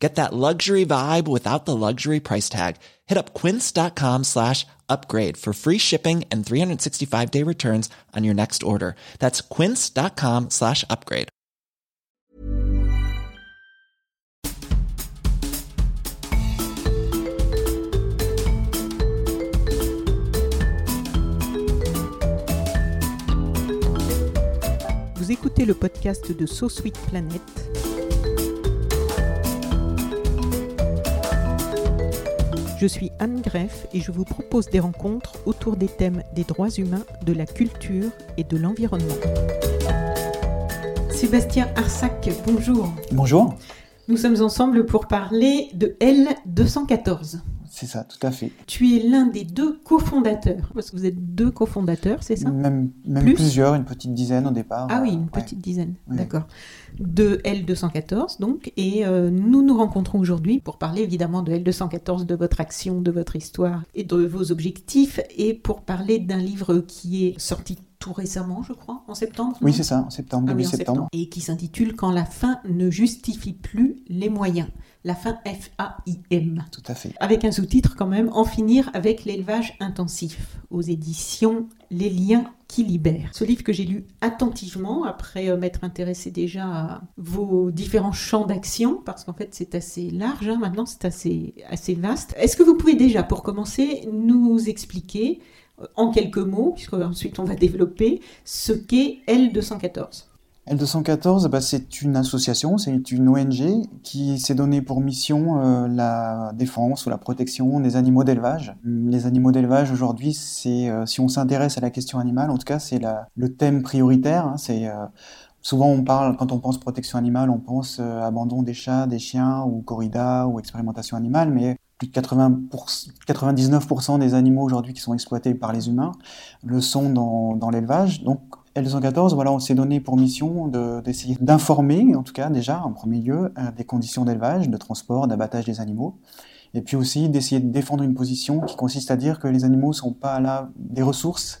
Get that luxury vibe without the luxury price tag. Hit up quince.com slash upgrade for free shipping and 365 day returns on your next order. That's quince.com slash upgrade. Vous écoutez le podcast de So Sweet Planet. Je suis Anne Greff et je vous propose des rencontres autour des thèmes des droits humains, de la culture et de l'environnement. Sébastien Arsac, bonjour. Bonjour. Nous sommes ensemble pour parler de L214. C'est ça, tout à fait. Tu es l'un des deux cofondateurs, parce que vous êtes deux cofondateurs, c'est ça? Même, même Plus? plusieurs, une petite dizaine au départ. Ah oui, une ouais. petite dizaine, Oui. d'accord. De L214, donc, et euh, nous nous rencontrons aujourd'hui pour parler évidemment de L214, de votre action, de votre histoire et de vos objectifs, et pour parler d'un livre qui est sorti tout récemment, je crois, en septembre Oui, c'est ça, en septembre, Ah oui, septembre. Et qui s'intitule Quand la fin ne justifie plus les moyens. La fin F-A-I-M. Tout à fait. Avec un sous-titre quand même, En finir avec l'élevage intensif, aux éditions Les liens qui libèrent. Ce livre que j'ai lu attentivement, après euh, m'être intéressé déjà à vos différents champs d'action, parce qu'en fait c'est assez large, hein, maintenant c'est assez, assez vaste. Est-ce que vous pouvez déjà, pour commencer, nous expliquer en quelques mots, puisque ensuite on va développer, ce qu'est L214 L214, bah, c'est une association, c'est une ONG qui s'est donnée pour mission euh, la défense ou la protection des animaux d'élevage. Les animaux d'élevage aujourd'hui, c'est euh, si on s'intéresse à la question animale, en tout cas, c'est le thème prioritaire. hein, c'est euh, souvent on parle quand on pense protection animale, on pense abandon des chats, des chiens ou corrida ou expérimentation animale, mais plus de 80 99% des animaux aujourd'hui qui sont exploités par les humains le sont dans, dans l'élevage. Donc L214, voilà, on s'est donné pour mission de- d'essayer d'informer, en tout cas déjà en premier lieu, euh, des conditions d'élevage, de transport, d'abattage des animaux, et puis aussi d'essayer de défendre une position qui consiste à dire que les animaux sont pas là des ressources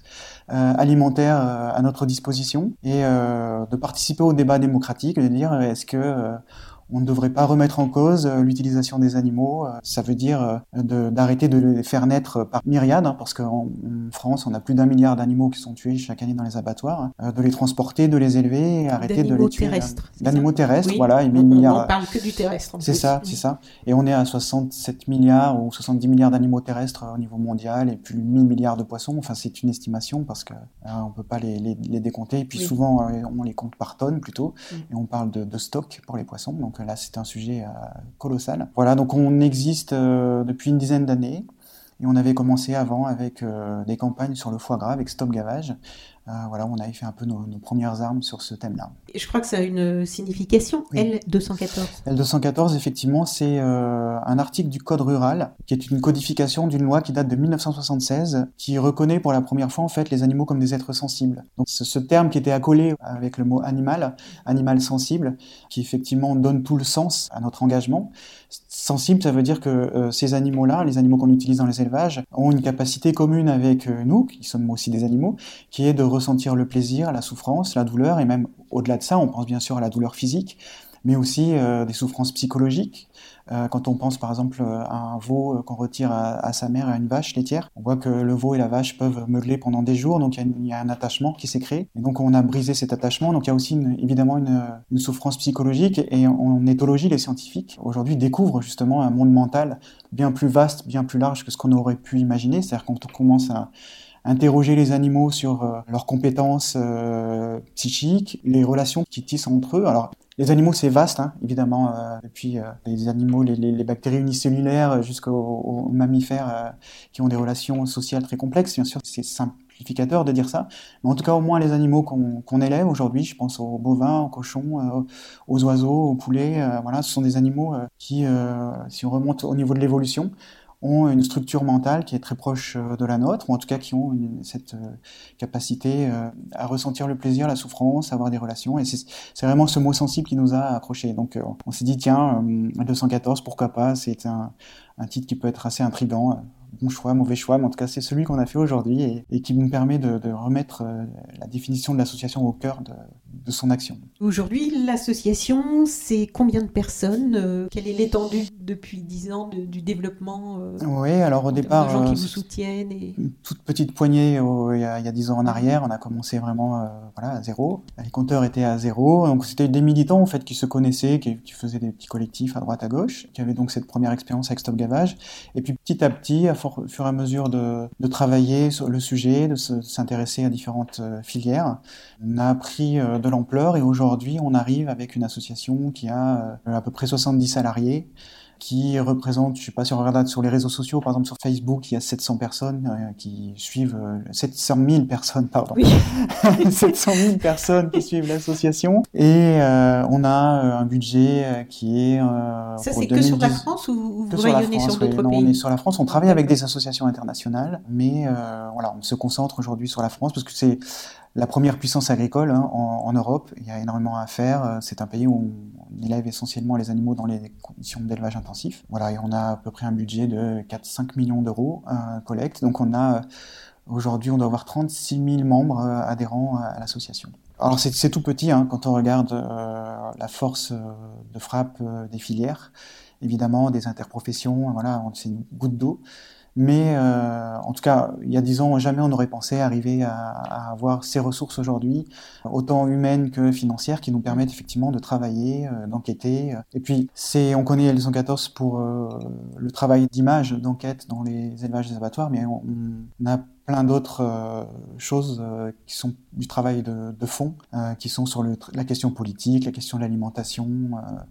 euh, alimentaires euh, à notre disposition, et de participer au débat démocratique, de dire est-ce que on ne devrait pas remettre en cause euh, l'utilisation des animaux. euh, Ça veut dire euh, de- d'arrêter de les faire naître par myriades, hein, parce qu'en en France, on a plus d'un milliard d'animaux qui sont tués chaque année dans les abattoirs. hein, de les transporter, de les élever, arrêter de D'animaux les tuer. euh, terrestres. D'animaux terrestres, Oui. voilà, et On, 1000 on- milliards. on parle que du terrestre. C'est ça, c'est ça. Et on est à 67 milliards ou 70 milliards d'animaux terrestres au niveau mondial et plus de 1000 milliards de poissons. Enfin, c'est une estimation parce que on peut pas les, les, les décompter. Et puis Oui. souvent, on les compte par tonnes plutôt. Et on parle de, de stock pour les poissons. Donc là, c'est un sujet euh, colossal. Voilà, donc on existe euh, depuis une dizaine d'années. Et on avait commencé avant avec euh, des campagnes sur le foie gras avec Stop Gavage. Euh, voilà, on avait fait un peu nos, nos premières armes sur ce thème-là. Je crois que ça a une signification, Oui. L214. L214, effectivement, c'est euh, un article du Code rural, qui est une codification d'une loi qui date de 1976, qui reconnaît pour la première fois en fait les animaux comme des êtres sensibles. Donc ce, ce terme qui était accolé avec le mot animal, animal sensible, qui effectivement donne tout le sens à notre engagement. Sensible, ça veut dire que euh, ces animaux-là, les animaux qu'on utilise dans les élevages, ont une capacité commune avec euh, nous, qui sommes aussi des animaux, qui est de ressentir le plaisir, la souffrance, la douleur, et même au-delà de ça, on pense bien sûr à la douleur physique, mais aussi euh, des souffrances psychologiques. Euh, quand on pense par exemple à un veau euh, qu'on retire à, sa mère, à une vache laitière, on voit que le veau et la vache peuvent meugler pendant des jours, donc il y a un attachement qui s'est créé. Et donc on a brisé cet attachement, donc il y a aussi évidemment une, souffrance psychologique. Et en, éthologie, les scientifiques aujourd'hui découvrent justement un monde mental bien plus vaste, bien plus large que ce qu'on aurait pu imaginer. C'est-à-dire quand on commence à interroger les animaux sur euh, leurs compétences psychiques, les relations qu'ils tissent entre eux. Les animaux, c'est vaste, hein, évidemment, euh, depuis euh, les animaux, les, bactéries unicellulaires jusqu'aux aux mammifères euh, qui ont des relations sociales très complexes. Bien sûr, c'est simplificateur de dire ça. Mais en tout cas, au moins les animaux qu'on élève aujourd'hui, je pense aux bovins, aux cochons, euh, aux oiseaux, aux poulets, euh, voilà, ce sont des animaux euh, qui, euh, si on remonte au niveau de l'évolution, ont une structure mentale qui est très proche de la nôtre, ou en tout cas qui ont cette capacité à ressentir le plaisir, la souffrance, à avoir des relations. Et c'est vraiment ce mot sensible qui nous a accrochés. Donc on s'est dit, tiens, 214, pourquoi pas C'est un, un titre qui peut être assez intrigant bon choix, mauvais choix, mais en tout cas c'est celui qu'on a fait aujourd'hui et, qui nous permet de, remettre euh, la définition de l'association au cœur de, son action. Aujourd'hui, l'association, c'est combien de personnes euh, Quelle est l'étendue depuis 10 ans du développement euh, Oui, alors au départ, de gens qui vous soutiennent et... une toute petite poignée il, y a, il, 10 ans en arrière, on a commencé vraiment voilà, à zéro. Les compteurs étaient à zéro, donc c'était des militants en fait qui se connaissaient, qui, qui, faisaient des petits collectifs à droite à gauche, qui avaient donc cette première expérience avec Stop Gavage, et puis petit à petit, à au fur et à mesure de, travailler sur le sujet, de s'intéresser à différentes euh, filières. On a pris euh, de l'ampleur et aujourd'hui, on arrive avec une association qui a euh, à peu près 70 salariés qui représente, je sais pas si on regarde sur les réseaux sociaux, par exemple sur Facebook, il y a 700 personnes euh, qui suivent, 700 000 personnes, pardon, oui. 700 000 personnes qui suivent l'association, et euh, on a euh, un budget qui est... Ça c'est que sur la France ou vous rayonnez sur, d'autres pays On est sur la France, on travaille avec des associations internationales, mais voilà, on se concentre aujourd'hui sur la France parce que c'est la première puissance agricole hein, en, Europe. Il y a énormément à faire. C'est un pays où on élève essentiellement les animaux dans les conditions d'élevage intensif. Voilà, et on a à peu près un budget de 4-5 millions d'euros à collecte. Donc on a aujourd'hui, on doit avoir 36 000 membres euh, adhérents à l'association. Alors c'est tout petit hein, quand on regarde euh, la force euh, de frappe des filières, évidemment des interprofessions, voilà, c'est une goutte d'eau. Mais euh, en tout cas, il y a dix ans, jamais on n'aurait pensé arriver à, avoir ces ressources aujourd'hui, autant humaines que financières, qui nous permettent effectivement de travailler, euh, d'enquêter. Et puis, on connaît les 114 pour euh, le travail d'image, d'enquête dans les élevages des abattoirs, mais on, on a plein d'autres euh, choses euh, qui sont du travail de, fond, euh, qui sont sur la question politique, la question de l'alimentation.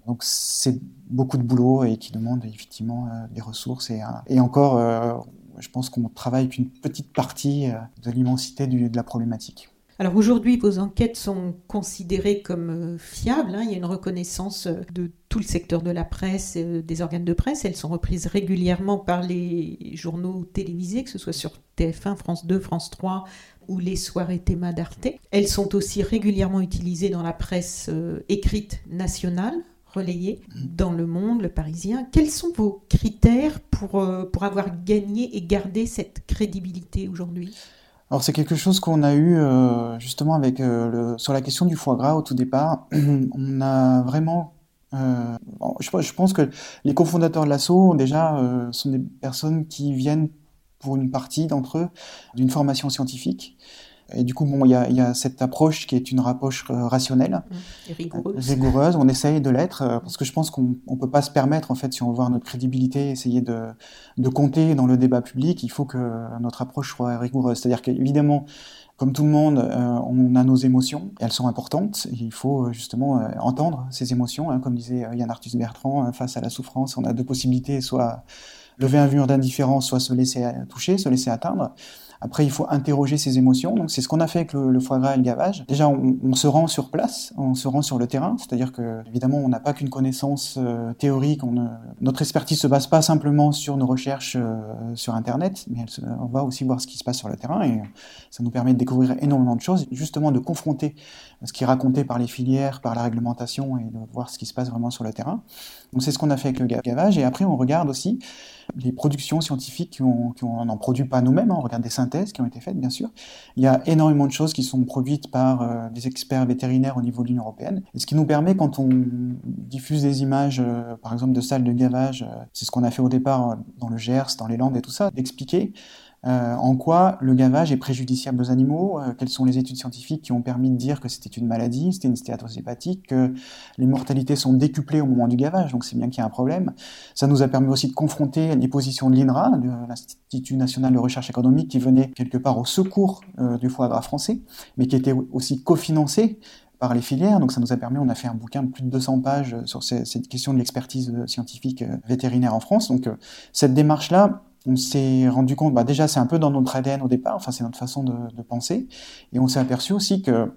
donc c'est beaucoup de boulot et qui demande effectivement des ressources. Et, encore, je pense qu'on travaille qu'une petite partie de l'immensité de la problématique. Alors aujourd'hui, vos enquêtes sont considérées comme euh, fiables. Hein. Il y a une reconnaissance euh, de tout le secteur de la presse, euh, des organes de presse. Elles sont reprises régulièrement par les journaux télévisés, que ce soit sur TF1, France 2, France 3 ou les soirées théma d'Arte. Elles sont aussi régulièrement utilisées dans la presse écrite nationale relayée dans Le Monde, Le Parisien. Quels sont vos critères pour, pour avoir gagné et gardé cette crédibilité aujourd'hui? Alors c'est quelque chose qu'on a eu euh, justement avec euh, le, sur la question du foie gras au tout départ. on a vraiment euh, je, je, pense que les cofondateurs de l'assaut déjà euh, sont des personnes qui viennent pour une partie d'entre eux d'une formation scientifique et du coup, bon, il y a, y a, cette approche qui est une approche euh, rationnelle, et rigoureuse. rigoureuse. On essaye de l'être euh, parce que je pense qu'on ne peut pas se permettre, en fait, si on veut voir notre crédibilité, essayer de, de compter dans le débat public, il faut que notre approche soit rigoureuse. C'est-à-dire qu'évidemment, comme tout le monde, euh, on a nos émotions, elles sont importantes. Et il faut justement entendre ces émotions, hein, comme disait Yann Arthus Bertrand, face à la souffrance, on a deux possibilités, soit lever un mur d'indifférence, soit se laisser toucher, se laisser atteindre. Après, il faut interroger ses émotions. Donc, c'est ce qu'on a fait avec le, foie gras et le gavage. Déjà, on, se rend sur place, on se rend sur le terrain. C'est-à-dire que, évidemment, on n'a pas qu'une connaissance euh, théorique. Notre expertise se base pas simplement sur nos recherches euh, sur Internet, mais on va aussi voir ce qui se passe sur le terrain et ça nous permet de découvrir énormément de choses, justement de confronter ce qui est raconté par les filières, par la réglementation et de voir ce qui se passe vraiment sur le terrain. Donc, c'est ce qu'on a fait avec le gavage. Et après, on regarde aussi les productions scientifiques qui ont, qui on n'en produit pas nous-mêmes, hein, on regarde des synthèses qui ont été faites bien sûr. Il y a énormément de choses qui sont produites par euh, des experts vétérinaires au niveau de l'Union européenne. Et ce qui nous permet quand on diffuse des images, euh, par exemple de salles de gavage, euh, c'est ce qu'on a fait au départ dans le Gers, dans les Landes et tout ça, d'expliquer euh, en quoi le gavage est préjudiciable aux animaux, euh, quelles sont les études scientifiques qui ont permis de dire que c'était une maladie, c'était une stéatose hépatique, que les mortalités sont décuplées au moment du gavage, donc c'est bien qu'il y a un problème. Ça nous a permis aussi de confronter les positions de l'INRA, de l'Institut national de recherche économique, qui venait quelque part au secours euh, du foie gras français, mais qui était aussi cofinancé par les filières. Donc ça nous a permis, on a fait un bouquin de plus de 200 pages sur cette question de l'expertise scientifique vétérinaire en France. Donc cette démarche-là, on s'est rendu compte, bah déjà c'est un peu dans notre ADN au départ, enfin c'est notre façon de, penser, et on s'est aperçu aussi que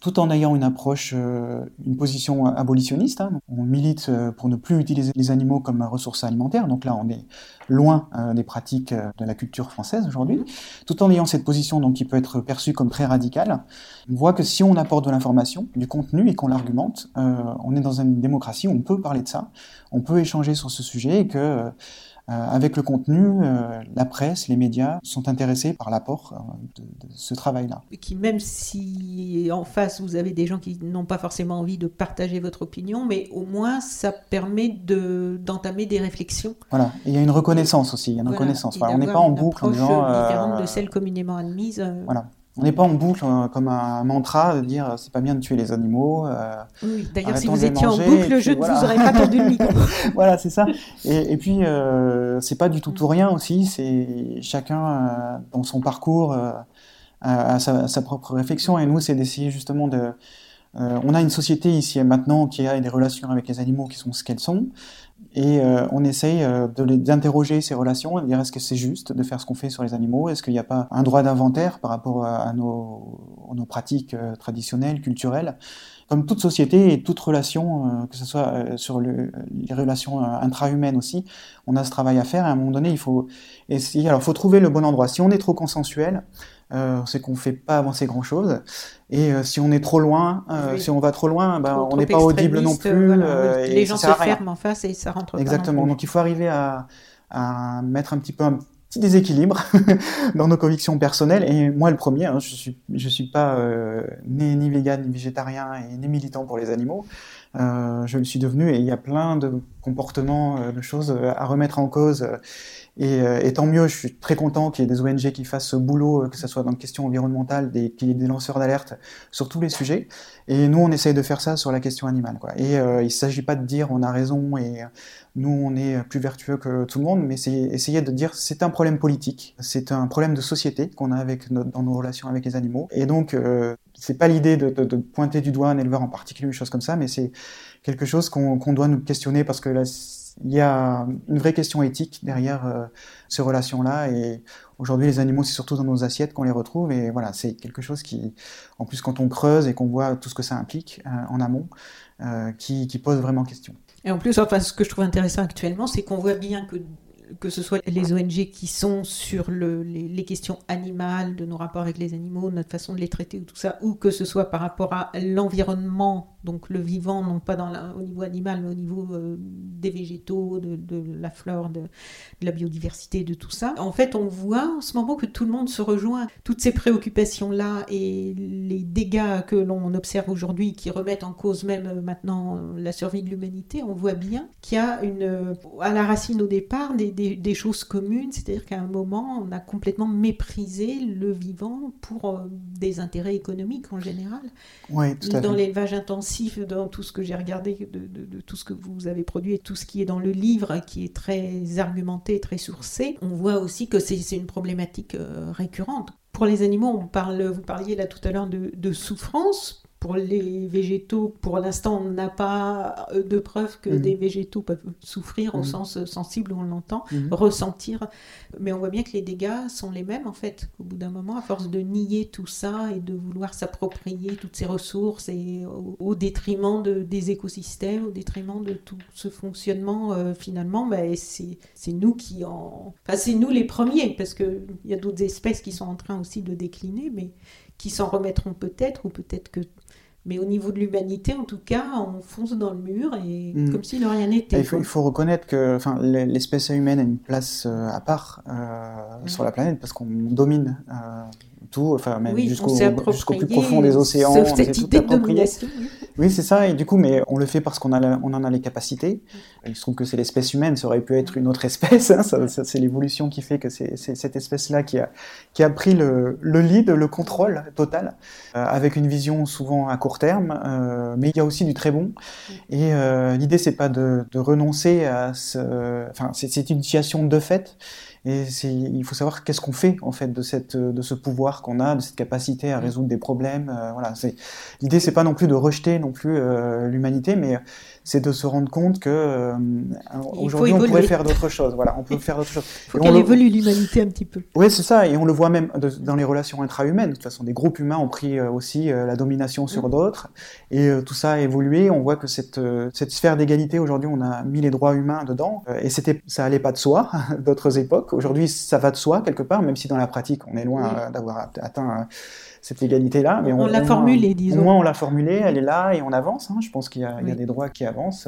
tout en ayant une approche, euh, une position abolitionniste. Hein. On milite euh, pour ne plus utiliser les animaux comme ressource alimentaire. Donc là, on est loin euh, des pratiques de la culture française aujourd'hui. Tout en ayant cette position donc, qui peut être perçue comme très radicale, on voit que si on apporte de l'information, du contenu et qu'on l'argumente, on est dans une démocratie où on peut parler de ça, on peut échanger sur ce sujet et que euh, avec le contenu, euh, la presse, les médias sont intéressés par l'apport euh, de, ce travail-là. Qui même si en face vous avez des gens qui n'ont pas forcément envie de partager votre opinion, mais au moins ça permet de d'entamer des réflexions. Voilà, il y a une reconnaissance aussi, il y a une reconnaissance. on n'est pas en boucle en disant différente de celle communément admise. Voilà. On n'est pas en boucle euh, comme un mantra de dire c'est pas bien de tuer les animaux. Euh, oui, d'ailleurs, si vous étiez en boucle, je ne vous aurais pas tendu le micro. voilà, c'est ça. Et, et puis, euh, c'est pas du tout tout rien aussi. C'est chacun euh, dans son parcours a sa, sa, propre réflexion. Et nous, c'est d'essayer justement de. on a une société ici et maintenant qui a des relations avec les animaux qui sont ce qu'elles sont. Et euh, on essaye euh, d'interroger ces relations, de dire est-ce que c'est juste de faire ce qu'on fait sur les animaux? Est-ce qu'il n'y a pas un droit d'inventaire par rapport à, nos, pratiques euh, traditionnelles, culturelles? Comme toute société et toute relation, que ce soit sur le, les relations intra-humaines aussi, on a ce travail à faire. Et à un moment donné, il faut essayer. Alors, faut trouver le bon endroit. Si on est trop consensuel, euh, c'est qu'on fait pas avancer grand chose. Et euh, si on est trop loin, euh, si on va trop loin, ben, on n'est pas audible non plus. les gens se ferment en face et ça rentre Exactement. Pas Donc il faut arriver à, à, mettre un petit peu un petit déséquilibre dans nos convictions personnelles. Et moi le premier, hein, je suis je suis pas né ni vegan ni végétarien et ni militant pour les animaux. je le suis devenu et il y a plein de comportements, de choses à remettre en cause et, euh, et, tant mieux, je suis très content qu'il y ait des ONG qui fassent ce boulot, euh, que ce soit dans les questions environnementales, qu'il y ait des lanceurs d'alerte sur tous les sujets. Et nous, on essaye de faire ça sur la question animale. Quoi. Et euh, il ne s'agit pas de dire on a raison et nous, on est plus vertueux que tout le monde, mais c'est essayer de dire c'est un problème politique, c'est un problème de société qu'on a avec dans nos relations avec les animaux. Et donc, euh, c'est pas l'idée de, de, de, pointer du doigt un éleveur en particulier, une chose comme ça, mais c'est quelque chose qu'on doit nous questionner parce que là, il y a une vraie question éthique derrière euh, ces relations-là. Et aujourd'hui, les animaux, c'est surtout dans nos assiettes qu'on les retrouve. Et voilà, c'est quelque chose qui, en plus, quand on creuse et qu'on voit tout ce que ça implique euh, en amont, euh, qui, pose vraiment question. Et en plus, enfin, ce que je trouve intéressant actuellement, c'est qu'on voit bien que que ce soit les ONG qui sont sur le, les, les, questions animales, de nos rapports avec les animaux, notre façon de les traiter ou tout ça, ou que ce soit par rapport à l'environnement donc le vivant, non pas dans la, au niveau animal, mais au niveau euh, des végétaux, de, de la flore, de, de, la biodiversité, de tout ça. En fait, on voit en ce moment que tout le monde se rejoint. Toutes ces préoccupations-là et les dégâts que l'on observe aujourd'hui, qui remettent en cause même euh, maintenant euh, la survie de l'humanité, on voit bien qu'il y a une, à la racine au départ des, des, des choses communes, c'est-à-dire qu'à un moment, on a complètement méprisé le vivant pour des intérêts économiques en général. Oui, tout à dans l'élevage intensif dans tout ce que j'ai regardé, de, tout ce que vous avez produit et tout ce qui est dans le livre, qui est très argumenté, très sourcé, on voit aussi que c'est une problématique euh, récurrente. Pour les animaux, on parle, vous parliez là tout à l'heure de souffrance pour les végétaux, pour l'instant, on n'a pas euh, de preuve que mmh. des végétaux peuvent souffrir au mmh. sens sensible où on l'entend, mmh. ressentir. Mais on voit bien que les dégâts sont les mêmes, en fait, au bout d'un moment, à force de nier tout ça et de vouloir s'approprier toutes ces ressources et au, au détriment de, des écosystèmes, au détriment de tout ce fonctionnement, euh, finalement, bah, c'est nous qui en... Enfin, c'est nous les premiers, parce qu'il y a d'autres espèces qui sont en train aussi de décliner, mais qui s'en remettront peut-être, ou peut-être que mais au niveau de l'humanité, en tout cas, on fonce dans le mur et mm. comme si de rien n'était. Il faut, il faut, reconnaître que enfin, l'espèce humaine a une place euh, à part euh, sur la planète parce qu'on domine euh, tout, enfin même oui, jusqu'au jusqu plus profond des océans. Sauf cette idée de domination. Oui, c'est ça. Et du coup, mais on le fait parce qu'on on en a les capacités. Il se trouve que c'est l'espèce humaine. Ça aurait pu être une autre espèce. Hein. Ça, ça, c'est l'évolution qui fait que c'est cette espèce-là qui a, qui a pris le, le lead, le contrôle total, euh, avec une vision souvent à court terme. Euh, mais il y a aussi du très bon. Et euh, l'idée, c'est pas de, de renoncer à ce. Enfin, c'est une situation de fait Et il faut savoir qu'est-ce qu'on fait en fait de cette de ce pouvoir qu'on a, de cette capacité à résoudre des problèmes. Euh, voilà, l'idée, c'est pas non plus de rejeter non plus euh, l'humanité, mais c'est de se rendre compte que euh, aujourd'hui on pourrait faire d'autres choses. Voilà, on peut faire d'autres choses. Il faut qu'elle évolue l'humanité un petit peu. Oui, c'est ça, et on le voit même dans les relations intra-humaines. De toute façon, des groupes humains ont pris euh, aussi la domination sur mm. d'autres, et tout ça a évolué. On voit que cette cette sphère d'égalité aujourd'hui, on a mis les droits humains dedans, et c'était ça allait pas de soi d'autres époques. Aujourd'hui, ça va de soi quelque part, même si dans la pratique, on est loin d'avoir atteint cette égalité-là. Mais on, l'a formulée, disons. Au moins, on l'a formulée, elle est là et on avance. Hein. Je pense qu'il y, y, a des droits qui avancent.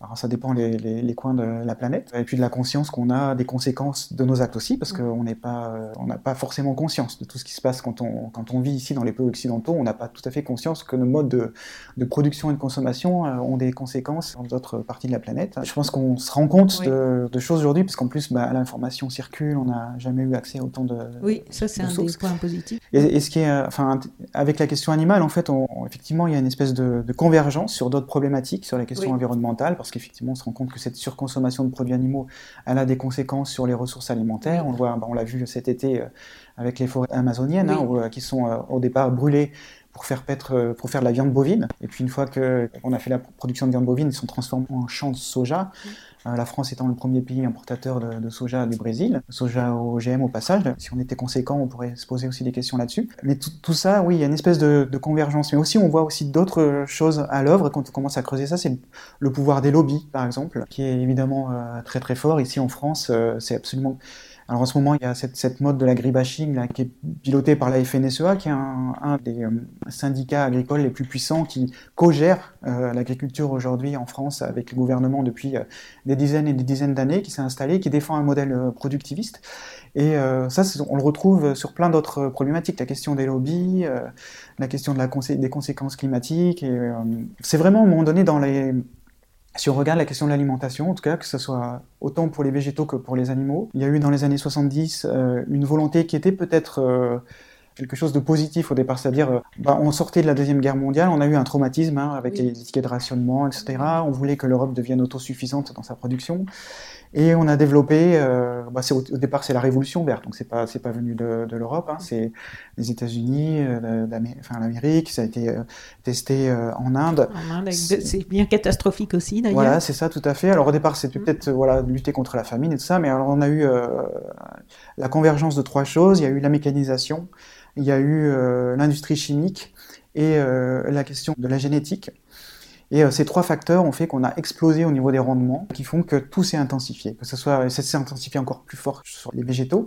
Alors, ça dépend les, les, les, coins de la planète. Et puis de la conscience qu'on a des conséquences de nos actes aussi, parce qu'on n'est pas, on n'a pas forcément conscience de tout ce qui se passe quand on, quand on vit ici dans les pays occidentaux. On n'a pas tout à fait conscience que nos modes de, de production et de consommation euh, ont des conséquences dans d'autres parties de la planète. Je pense qu'on se rend compte de, de, choses aujourd'hui, parce qu'en plus, bah, l'information circule, on n'a jamais eu accès à autant de. Oui, ça c'est un des points positifs. Et, et, ce qui est, enfin, avec la question animale, en fait, on, effectivement, il y a une espèce de, de convergence sur d'autres problématiques, sur la question environnementale, parce qu'effectivement, on se rend compte que cette surconsommation de produits animaux, elle a des conséquences sur les ressources alimentaires. On voit, bah, on l'a vu cet été euh, avec les forêts amazoniennes, hein, euh, qui sont euh, au départ brûlées pour faire paître, pour faire de la viande bovine. Et puis une fois qu'on a fait la production de viande bovine, ils sont transformés en champs de soja. Euh, la France étant le premier pays importateur de, soja du Brésil, soja OGM au passage. Si on était conséquent, on pourrait se poser aussi des questions là-dessus. Mais tout, ça, oui, il y a une espèce de, convergence. Mais aussi, on voit aussi d'autres choses à l'œuvre quand on commence à creuser ça. C'est le pouvoir des lobbies, par exemple, qui est évidemment euh, très très fort. Ici en France, euh, c'est absolument alors en ce moment, il y a cette, mode de l'agribashing qui est pilotée par la FNSEA, qui est un, des euh, syndicats agricoles les plus puissants qui co-gère euh, l'agriculture aujourd'hui en France avec le gouvernement depuis euh, des dizaines et des dizaines d'années, qui s'est installé, qui défend un modèle productiviste. Et ça, on le retrouve sur plein d'autres problématiques, la question des lobbies, la question des conséquences climatiques. Et c'est vraiment à un moment donné dans les si on regarde la question de l'alimentation, en tout cas, que ce soit autant pour les végétaux que pour les animaux, il y a eu dans les années 70 euh, une volonté qui était peut-être euh, quelque chose de positif au départ, c'est-à-dire euh, bah, on sortait de la deuxième guerre mondiale, on a eu un traumatisme hein, avec les tickets de rationnement, etc. On voulait que l'Europe devienne autosuffisante dans sa production. Et on a développé, euh, bah au, au, départ c'est la révolution verte, donc c'est pas c'est pas venu de, de l'Europe, hein, c'est les États-Unis, euh, enfin l'Amérique, ça a été euh, testé en Inde. En Inde, c'est bien catastrophique aussi d'ailleurs. Voilà, c'est ça tout à fait. Alors au départ c'était mm. peut-être voilà lutter contre la famine et tout ça, mais alors on a eu la convergence de trois choses. Il y a eu la mécanisation, il y a eu l'industrie chimique et la question de la génétique. Et euh, ces trois facteurs ont fait qu'on a explosé au niveau des rendements, qui font que tout s'est intensifié. Que ce soit, ça s'est intensifié encore plus fort sur les végétaux,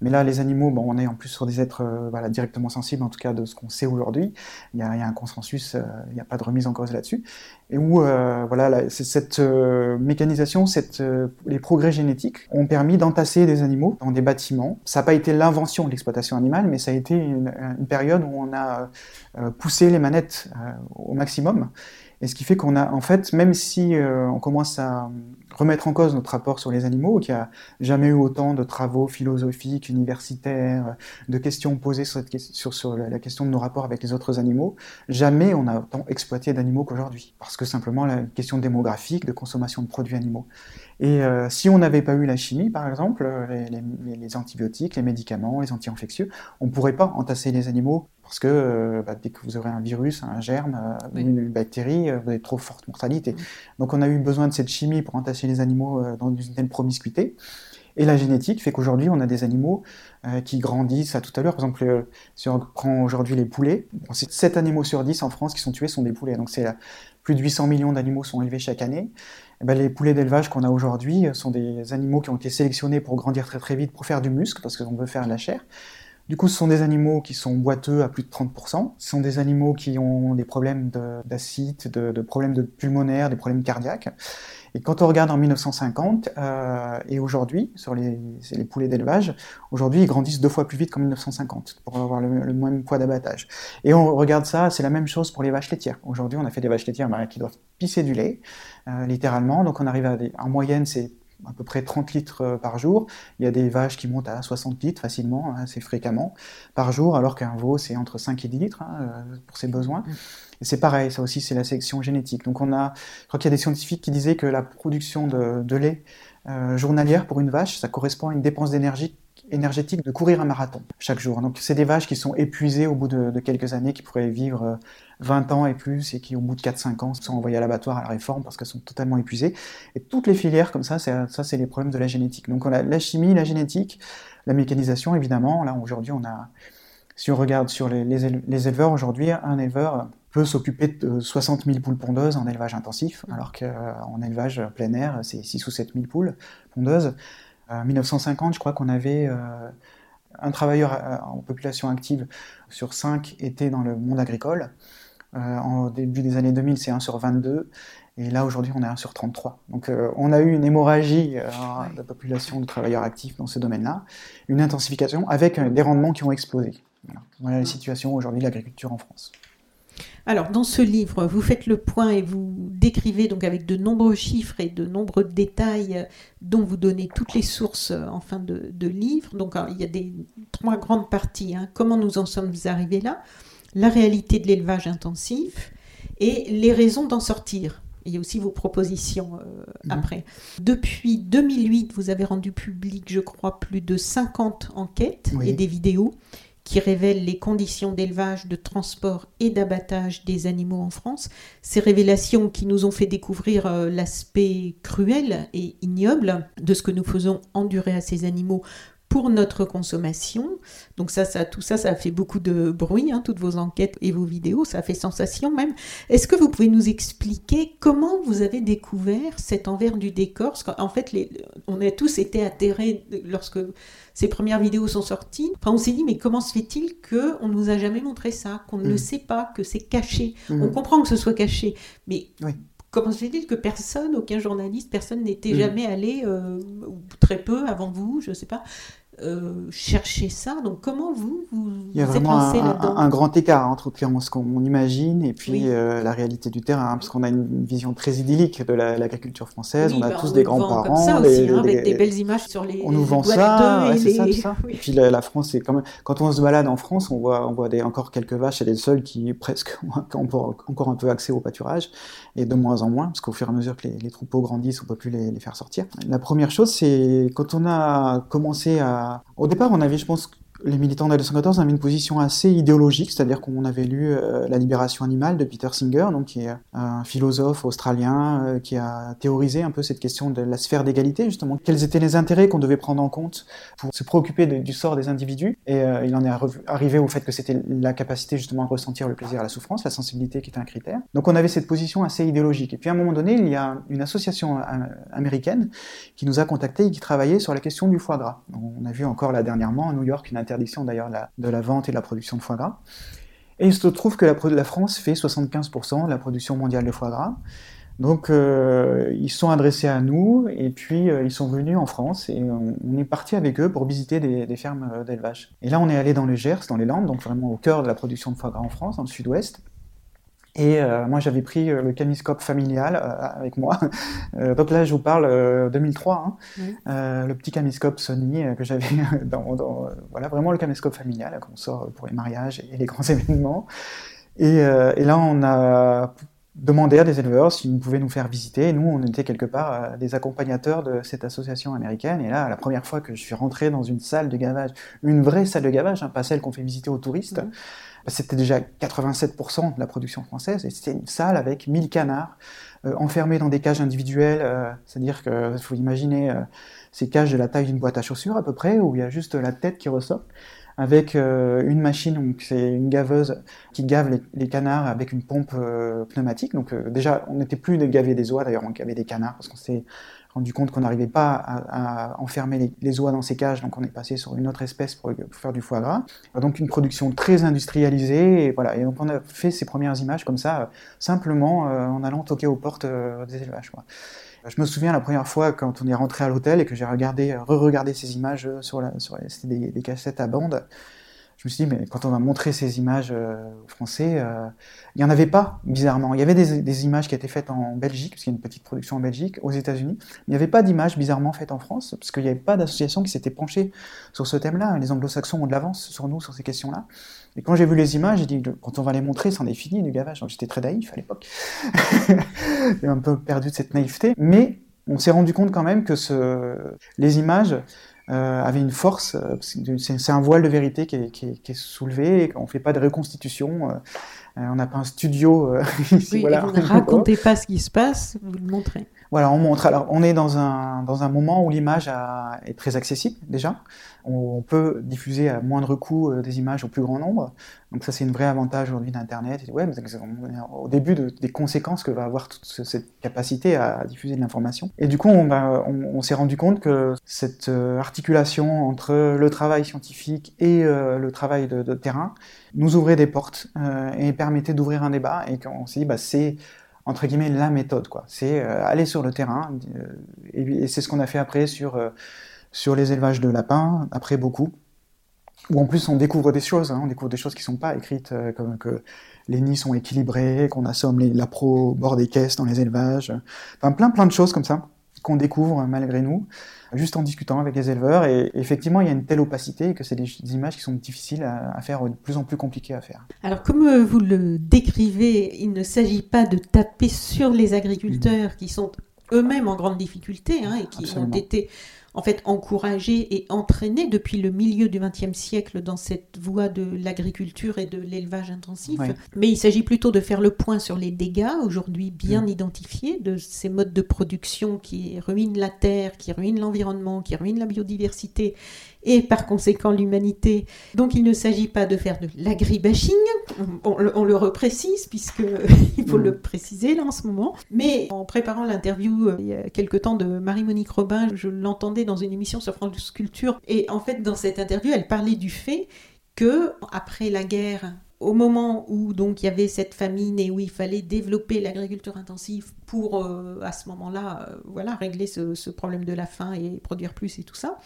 mais là, les animaux, bon, on est en plus sur des êtres euh, voilà, directement sensibles, en tout cas de ce qu'on sait aujourd'hui. Il, y a un consensus, euh, il n'y a pas de remise en cause là-dessus. Et où, voilà, cette mécanisation, cette, les progrès génétiques ont permis d'entasser des animaux dans des bâtiments. Ça n'a pas été l'invention de l'exploitation animale, mais ça a été une période où on a poussé les manettes au maximum. Et ce qui fait qu'on a, en fait, même si on commence à remettre en cause notre rapport sur les animaux, qu'il n'y a jamais eu autant de travaux philosophiques, universitaires, de questions posées sur, sur, la question de nos rapports avec les autres animaux. Jamais on a autant exploité d'animaux qu'aujourd'hui. Parce que simplement la question démographique, de consommation de produits animaux. Et euh, si on n'avait pas eu la chimie, par exemple, les, les, les antibiotiques, les médicaments, les anti-infectieux, on ne pourrait pas entasser les animaux parce que euh, bah, dès que vous aurez un virus, un germe, euh, une, bactérie, euh, vous avez trop forte mortalité. Donc on a eu besoin de cette chimie pour entacher les animaux dans une telle promiscuité. Et la génétique fait qu'aujourd'hui, on a des animaux qui grandissent à tout à l'heure. Par exemple, si on prend aujourd'hui les poulets, bon, 7 animaux sur 10 en France qui sont tués sont des poulets. Donc c'est plus de 800 millions d'animaux sont élevés chaque année. Et ben, les poulets d'élevage qu'on a aujourd'hui sont des animaux qui ont été sélectionnés pour grandir très très vite, pour faire du muscle, parce qu'on veut faire de la chair. Du coup, ce sont des animaux qui sont boiteux à plus de 30%. Ce sont des animaux qui ont des problèmes d'acide, de, de, problèmes de pulmonaires, des problèmes cardiaques. Et quand on regarde en 1950 euh, et aujourd'hui, sur les, les poulets d'élevage, aujourd'hui ils grandissent deux fois plus vite qu'en 1950 pour avoir le, même poids d'abattage. Et on regarde ça, c'est la même chose pour les vaches laitières. Aujourd'hui, on a fait des vaches laitières bah, qui doivent pisser du lait, euh, littéralement. Donc on arrive à des, en moyenne, c'est à peu près 30 litres par jour. Il y a des vaches qui montent à 60 litres facilement, hein, assez fréquemment, par jour, alors qu'un veau, c'est entre 5 et 10 litres hein, pour ses besoins. C'est pareil, ça aussi, c'est la sélection génétique. Donc on a, je crois qu'il y a des scientifiques qui disaient que la production de, lait journalière pour une vache, ça correspond à une dépense d'énergie énergétique de courir un marathon chaque jour. Donc c'est des vaches qui sont épuisées au bout de, quelques années, qui pourraient vivre 20 euh, ans et plus, et qui au bout de 4-5 ans sont envoyées à l'abattoir à la réforme parce qu'elles sont totalement épuisées. Et toutes les filières comme ça, ça c'est les problèmes de la génétique. Donc on a la chimie, la génétique, la mécanisation évidemment. Là aujourd'hui on a, si on regarde sur les éleveurs aujourd'hui, un éleveur peut s'occuper de 60 000 poules pondeuses en élevage intensif, alors qu'en élevage plein air, c'est 6 ou 7 000 poules pondeuses. En 1950, je crois qu'on avait euh, un travailleur euh, en population active sur 5 était dans le monde agricole. en euh, début des années 2000, c'est 1 sur 22. Et là, aujourd'hui, on est 1 sur 33. Donc, on a eu une hémorragie de la population de travailleurs actifs dans ce domaine-là, une intensification avec des rendements qui ont explosé. Voilà, voilà la situation aujourd'hui de l'agriculture en France. Alors, dans ce livre, vous faites le point et vous décrivez donc avec de nombreux chiffres et de nombreux détails dont vous donnez toutes les sources en fin de, livre. Donc, il y a des trois grandes parties. Hein. Comment nous en sommes arrivés là? La réalité de l'élevage intensif et les raisons d'en sortir. Il y a aussi vos propositions euh, mhm. après. Depuis 2008, vous avez rendu public, je crois, plus de 50 enquêtes et des vidéos qui révèle les conditions d'élevage, de transport et d'abattage des animaux en France. Ces révélations qui nous ont fait découvrir euh, l'aspect cruel et ignoble de ce que nous faisons endurer à ces animaux pour notre consommation. Donc ça, ça, tout ça, ça a fait beaucoup de bruit, hein, toutes vos enquêtes et vos vidéos, ça a fait sensation même. Est-ce que vous pouvez nous expliquer comment vous avez découvert cet envers du décor? Parce qu'en fait, les, on a tous été atterrés lorsque ces premières vidéos sont sorties. Enfin, on s'est dit, mais comment se fait-il qu'on ne nous a jamais montré ça, qu'on ne le mm. sait pas, que c'est caché? Mm. On comprend que ce soit caché, mais comment se fait-il que personne, aucun journaliste, personne n'était mm. jamais allé, euh, ou très peu avant vous, je ne sais pas, euh, chercher ça. Donc comment vous vous, Il y a vraiment un, grand écart entre ce qu'on imagine et puis euh, la réalité du terrain, parce qu'on a une vision très idyllique de l'agriculture française. on a bah, tous des grands-parents, ça aussi, hein, avec des belles images sur les. On nous vend ça, c'est ça, ça. Et puis la, France, c'est quand même quand on se balade en France, on voit on voit des, encore quelques vaches et les seuls qui presque ont encore un peu accès au pâturage et de moins en moins, parce qu'au fur et à mesure que les, troupeaux grandissent, on peut plus les, les faire sortir. La première chose, c'est quand on a commencé à au départ, on avait, je pense, les militants de 214 avaient une position assez idéologique, c'est-à-dire qu'on avait lu euh, La libération animale de Peter Singer, donc qui est un philosophe australien euh, qui a théorisé un peu cette question de la sphère d'égalité, justement. Quels étaient les intérêts qu'on devait prendre en compte pour se préoccuper du sort des individus? Et euh, il en est arrivé au fait que c'était la capacité justement à ressentir le plaisir et la souffrance, la sensibilité qui était un critère. Donc on avait cette position assez idéologique. Et puis à un moment donné, il y a une association américaine qui nous a contactés et qui travaillait sur la question du foie gras. On a vu encore là dernièrement à New York une interdiction d'ailleurs de la vente et de la production de foie gras. Et il se trouve que la, France fait 75% de la production mondiale de foie gras. Donc euh, ils sont adressés à nous et puis euh, ils sont venus en France et on, est parti avec eux pour visiter des, des fermes euh, d'élevage. Et là on est allé dans le Gers, dans les Landes, donc vraiment au cœur de la production de foie gras en France, dans le sud-ouest. Et euh, moi, j'avais pris euh, le caméscope familial euh, avec moi. donc là, je vous parle 2003, hein. le petit caméscope Sony que j'avais dans, voilà, vraiment le caméscope familial qu'on sort pour les mariages et les grands événements. Et, et, là, on a demandé à des éleveurs s'ils pouvaient nous faire visiter. nous, on était quelque part des accompagnateurs de cette association américaine. Et là, la première fois que je suis rentré dans une salle de gavage, une vraie salle de gavage, hein, pas celle qu'on fait visiter aux touristes, c'était déjà 87% de la production française, et c'était une salle avec 1000 canards euh, enfermés dans des cages individuelles, euh, c'est-à-dire qu'il faut imaginer euh, ces cages de la taille d'une boîte à chaussures à peu près, où il y a juste la tête qui ressort, avec une machine, donc c'est une gaveuse qui gave les, canards avec une pompe pneumatique. Donc déjà, on n'était plus de gaver des oies, d'ailleurs on gavait des canards, parce qu'on s'est rendu compte qu'on n'arrivait pas à, enfermer les, oies dans ces cages, donc on est passé sur une autre espèce pour, faire du foie gras. Donc une production très industrialisée, et voilà. Et donc on a fait ces premières images comme ça, euh, simplement euh, en allant toquer aux portes euh, des élevages. Je me souviens la première fois quand on est rentré à l'hôtel et que j'ai regardé, re-regardé ces images sur la, sur c'était des, cassettes à bande. Je me suis dit, mais quand on va montrer ces images aux Français, il n'y en avait pas, bizarrement. Il y avait des, des, images qui étaient faites en Belgique, parce qu'il y a une petite production en Belgique, aux États-Unis. Il n'y avait pas d'images bizarrement faites en France, parce qu'il n'y avait pas d'association qui s'était penchée sur ce thème-là. Les anglo-saxons ont de l'avance sur nous, sur ces questions-là. Et quand j'ai vu les images, j'ai dit, quand on va les montrer, c'en est fini du gavage. J'étais très naïf à l'époque. j'ai un peu perdu de cette naïveté. Mais on s'est rendu compte quand même que ce... les images euh, avaient une force. Euh, c'est un voile de vérité qui est, qui est, qui est soulevé. On ne fait pas de reconstitution. Euh, on n'a pas un studio ici. Oui, voilà. Vous ne racontez pas ce qui se passe, vous le montrez. Voilà, on montre. Alors, on est dans un, dans un moment où l'image est très accessible déjà. On, peut diffuser à moindre coût euh, des images au plus grand nombre. Donc ça, c'est un vrai avantage aujourd'hui d'Internet et web. Au début des conséquences que va avoir toute cette capacité à, diffuser de l'information. Et du coup, on, on, s'est rendu compte que cette euh, articulation entre le travail scientifique et euh, le travail de, de, terrain nous ouvrait des portes et permettait d'ouvrir un débat. Et qu'on s'est dit, bah, c'est entre guillemets la méthode quoi. C'est euh, aller sur le terrain euh, et, c'est ce qu'on a fait après sur euh, sur les élevages de lapins, après beaucoup. Où en plus on découvre des choses, hein, on découvre des choses qui sont pas écrites, comme que les nids sont équilibrés, qu'on assomme les, la pro au bord des caisses dans les élevages, enfin plein plein de choses comme ça qu'on découvre malgré nous, juste en discutant avec les éleveurs. Et effectivement, il y a une telle opacité que c'est des, images qui sont difficiles à, faire, de plus en plus compliquées à faire. Alors, comme euh, vous le décrivez, il ne s'agit pas de taper sur les agriculteurs qui sont eux-mêmes en grande difficulté hein, et qui ont été en fait encouragé et entraîné depuis le milieu du XXe siècle dans cette voie de l'agriculture et de l'élevage intensif. Mais il s'agit plutôt de faire le point sur les dégâts aujourd'hui bien mm. identifiés de ces modes de production qui ruinent la terre, qui ruinent l'environnement, qui ruinent la biodiversité et par conséquent l'humanité. Donc il ne s'agit pas de faire de l'agribashing, on, on, le reprécise puisque il faut le mm. préciser là en ce moment. Mais en préparant l'interview euh, il y a quelque temps de Marie-Monique Robin, je l'entendais dans une émission sur France Culture et en fait dans cette interview elle parlait du fait que après la guerre au moment où donc il y avait cette famine et où il fallait développer l'agriculture intensive pour euh, à ce moment-là euh, voilà régler ce, ce, problème de la faim et produire plus et tout ça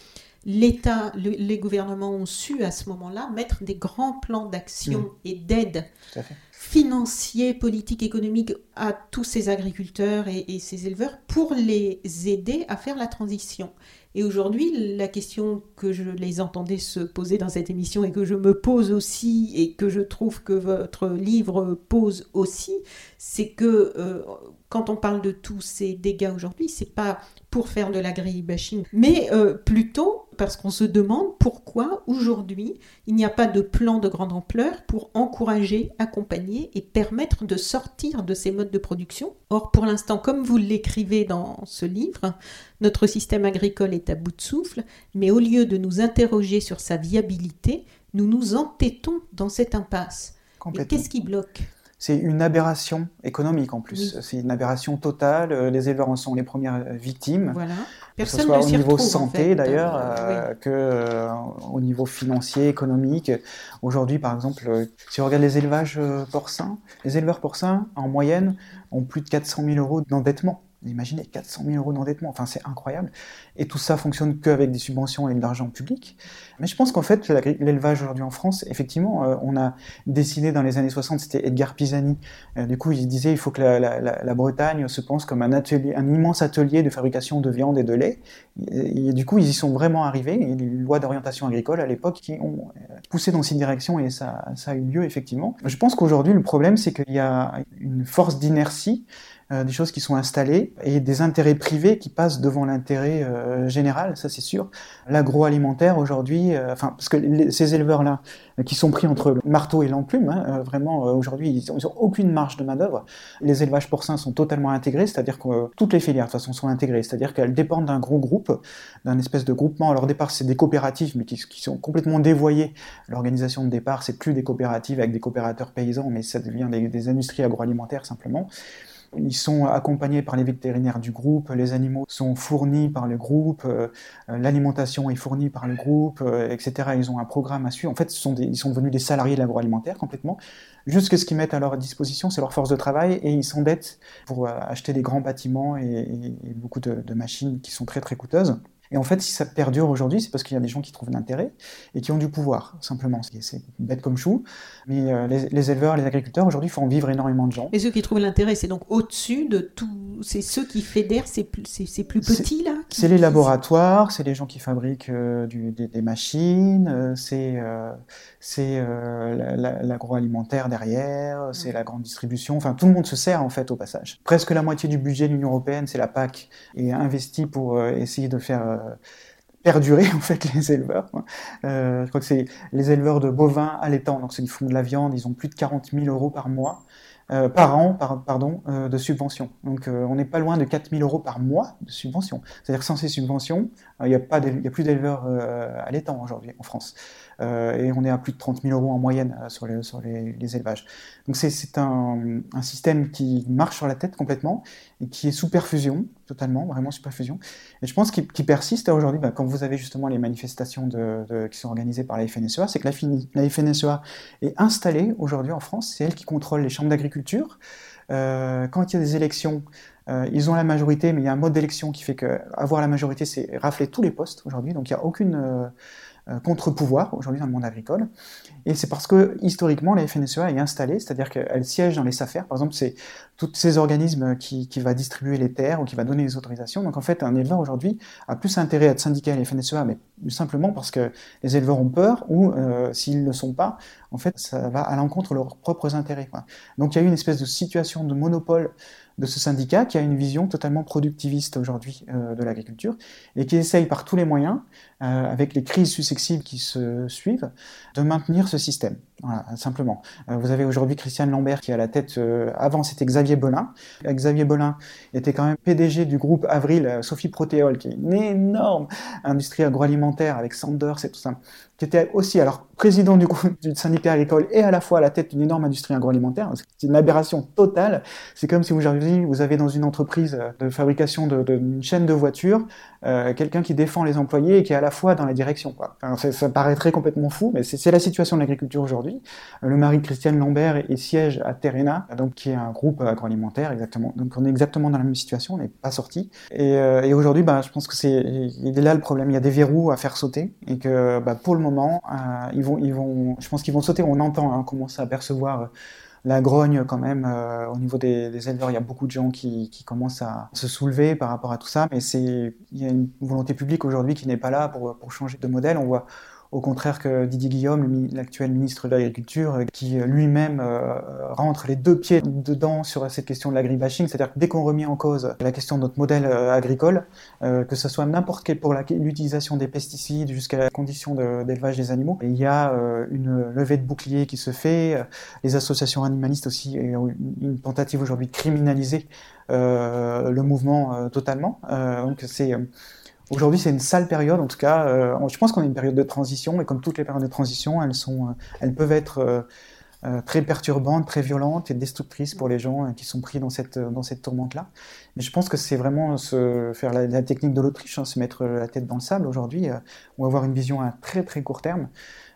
l'État, les gouvernements ont su à ce moment-là mettre des grands plans d'action mmh. et d'aide financiers, politiques, économiques à tous ces agriculteurs et, ces éleveurs pour les aider à faire la transition. Et aujourd'hui, la question que je les entendais se poser dans cette émission et que je me pose aussi et que je trouve que votre livre pose aussi, c'est que euh, quand on parle de tous ces dégâts aujourd'hui, c'est pas pour faire de l'agribashing, mais euh, plutôt parce qu'on se demande pourquoi aujourd'hui il n'y a pas de plan de grande ampleur pour encourager, accompagner et permettre de sortir de ces modes de production. Or, pour l'instant, comme vous l'écrivez dans ce livre, notre système agricole est à bout de souffle, mais au lieu de nous interroger sur sa viabilité, nous nous entêtons dans cette impasse. Qu'est-ce qui bloque? C'est une aberration économique en plus. C'est une aberration totale. Euh, les éleveurs en sont les premières victimes. Voilà. Personne que ce soit au niveau santé d'ailleurs, euh, que euh, au niveau financier, économique. Aujourd'hui, par exemple, si on regarde les élevages porcins, les éleveurs porcins en moyenne ont plus de 400 000 euros d'endettement. Imaginez 400 000 euros d'endettement, enfin c'est incroyable. Et tout ça fonctionne qu'avec des subventions et de l'argent public. Mais je pense qu'en fait, l'élevage aujourd'hui en France, effectivement, euh, on a dessiné dans les années 60, c'était Edgar Pisani. Euh, du coup, il disait il faut que la, Bretagne se pense comme un atelier, un immense atelier de fabrication de viande et de lait. Et, du coup, ils y sont vraiment arrivés. Et les lois d'orientation agricole à l'époque qui ont euh, poussé dans cette direction et ça a eu lieu effectivement. Je pense qu'aujourd'hui, le problème, c'est qu'il y a une force d'inertie euh, des choses qui sont installées et des intérêts privés qui passent devant l'intérêt euh, général, ça c'est sûr. L'agroalimentaire aujourd'hui, euh, enfin parce que ces éleveurs-là qui sont pris entre le marteau et l'enclume, hein, vraiment aujourd'hui ils n'ont aucune marge de main d'œuvre. Les élevages porcins sont totalement intégrés, c'est-à-dire que toutes les filières de toute façon sont intégrées, c'est-à-dire qu'elles dépendent d'un gros groupe, d'un espèce de groupement. Alors au départ c'est des coopératives, mais qui, sont complètement dévoyées. L'organisation de départ c'est plus des coopératives avec des coopérateurs paysans, mais ça devient des industries agroalimentaires simplement. Ils sont accompagnés par les vétérinaires du groupe, les animaux sont fournis par le groupe, euh, l'alimentation est fournie par le groupe, euh, etc. Ils ont un programme à suivre. En fait, ils sont devenus des salariés de l'agroalimentaire complètement. Juste que ce qu'ils mettent à leur disposition, c'est leur force de travail et ils s'endettent pour euh, acheter des grands bâtiments et, beaucoup de, machines qui sont très très coûteuses. Et en fait, si ça perdure aujourd'hui, c'est parce qu'il y a des gens qui trouvent l'intérêt et qui ont du pouvoir, simplement. C'est bête comme chou, mais euh, les, éleveurs, les agriculteurs aujourd'hui font vivre énormément de gens. Et ceux qui trouvent l'intérêt, c'est donc au-dessus de tout, c'est ceux qui fédèrent ces plus, plus petits là? C'est les laboratoires, c'est les gens qui fabriquent euh, des, machines, euh, c'est c'est l'agroalimentaire derrière, c'est la grande distribution, enfin tout le monde se sert en fait au passage. Presque la moitié du budget de l'Union européenne, c'est la PAC, et investi pour essayer de faire perdurer en fait les éleveurs. Euh, je crois que c'est les éleveurs de bovins allaitants, donc ils font de la viande, ils ont plus de 40 000 euros par mois. Euh, par an par, pardon, euh, de subventions. Donc euh, on n'est pas loin de 4 000 euros par mois de subventions. C'est-à-dire que sans ces subventions, il n'y a, a plus d'éleveurs allaitants aujourd'hui en France. Euh, et on est à plus de 30 000 euros en moyenne euh, sur, les, élevages. Donc c'est un, système qui marche sur la tête complètement et qui est sous perfusion, totalement, vraiment sous perfusion. Et je pense qu'il persiste aujourd'hui, bah, quand vous avez justement les manifestations qui sont organisées par la FNSEA, c'est que la, FNSEA est installée aujourd'hui en France, c'est elle qui contrôle les chambres d'agriculture. Euh, quand il y a des élections, ils ont la majorité, mais il y a un mode d'élection qui fait que avoir la majorité, c'est rafler tous les postes aujourd'hui. Donc il n'y a aucune contre-pouvoir aujourd'hui dans le monde agricole. Et c'est parce que historiquement la FNSEA est installée, c'est-à-dire qu'elle siège dans les SAFER. Par exemple, c'est tous ces organismes qui, qui va distribuer les terres ou qui va donner les autorisations. Donc en fait, un éleveur aujourd'hui a plus intérêt à être syndiqué à la FNSEA, mais simplement parce que les éleveurs ont peur ou euh, s'ils ne le sont pas, en fait, ça va à l'encontre de leurs propres intérêts. Donc il y a eu une espèce de situation de monopole de ce syndicat qui a une vision totalement productiviste aujourd'hui euh, de l'agriculture et qui essaye par tous les moyens, euh, avec les crises successives qui se suivent, de maintenir ce système. Voilà, simplement. Euh, vous avez aujourd'hui Christiane Lambert qui est à la tête, avant c'était Xavier Belin. Xavier Belin était quand même PDG du groupe Avril, Sophie Protéol, qui est une énorme industrie agroalimentaire avec Sanders et tout ça, qui était aussi alors président du, du syndicat agricole et à la fois à la tête d'une énorme industrie agroalimentaire. C'est une aberration totale. C'est comme si vous, vous avez dans une entreprise de fabrication d'une chaîne de voitures euh, quelqu'un qui défend les employés et qui est à la fois dans la direction. Quoi. Enfin, ça paraîtrait complètement fou, mais c'est la situation de l'agriculture aujourd'hui. Euh, le mari de Christiane Lambert est, siège à Terena, donc qui est un groupe agroalimentaire exactement. Donc on est exactement dans la même situation, on n'est pas sorti. Et, euh, aujourd'hui, bah, je pense que c'est là le problème. Il y a des verrous à faire sauter et que bah, pour le moment, euh, je pense qu'ils vont sauter. On entend hein, commencer à percevoir la grogne quand même euh, au niveau des, éleveurs. Il y a beaucoup de gens qui, qui, commencent à se soulever par rapport à tout ça, mais c'est il y a une volonté publique aujourd'hui qui n'est pas là pour, pour changer de modèle. On voit au contraire que Didier Guillaume, l'actuel ministre de l'Agriculture, euh, qui euh, lui-même euh, rentre les deux pieds dedans sur cette question de l'agribashing, c'est-à-dire que dès qu'on remet en cause la question de notre modèle agricole, que ce soit n'importe quel pour l'utilisation des pesticides jusqu'à la condition d'élevage des animaux, il y a une levée de bouclier qui se fait, les associations animalistes aussi ont une tentative aujourd'hui de criminaliser le mouvement totalement. donc c'est Aujourd'hui, c'est une sale période, en tout cas. Euh, je pense qu'on est une période de transition, et comme toutes les périodes de transition, elles, sont, euh, elles peuvent être euh, très perturbantes, très violentes et destructrices pour les gens qui sont pris dans cette, dans cette tourmente-là. Mais je pense que c'est vraiment se faire la, technique de l'Autriche, hein, se mettre la tête dans le sable aujourd'hui, ou avoir une vision à très très court terme.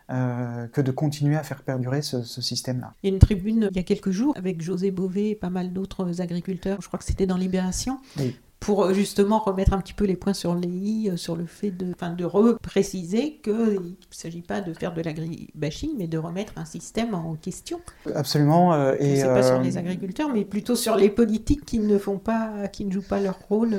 que de continuer à faire perdurer ce, ce système-là. Il y a une tribune il y a quelques jours avec José Bové et pas mal d'autres agriculteurs, je crois que c'était dans Libération, oui pour euh, justement remettre un petit peu les points sur les i, euh, sur le fait de, enfin, de repréciser qu'il ne s'agit pas de faire de l'agribashing, mais de remettre un système en question. Absolument. Euh, et pas sur les agriculteurs, mais plutôt sur les politiques qui ne font pas, qui ne jouent pas leur rôle.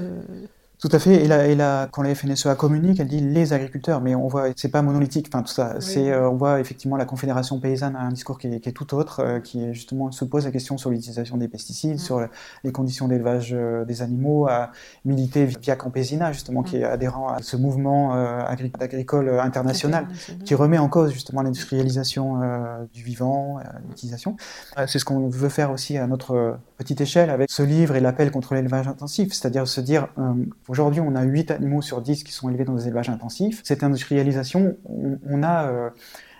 Tout à fait. Et là, et là, quand la FNSEA communique, elle dit les agriculteurs, mais on voit, c'est pas monolithique. Enfin, tout ça, c'est, euh, on voit effectivement la Confédération paysanne a un discours qui est, qui est tout autre, euh, qui justement se pose la question sur l'utilisation des pesticides, sur les conditions d'élevage euh, des animaux, à militer via Campesina, justement, qui est adhérent à ce mouvement agricole international, qui remet en cause justement l'industrialisation du vivant, l'utilisation. c'est ce qu'on veut faire aussi à notre petite échelle avec ce livre et l'appel contre l'élevage intensif, c'est-à-dire se dire Aujourd'hui, on a 8 animaux sur 10 qui sont élevés dans des élevages intensifs. Cette industrialisation, on, a euh,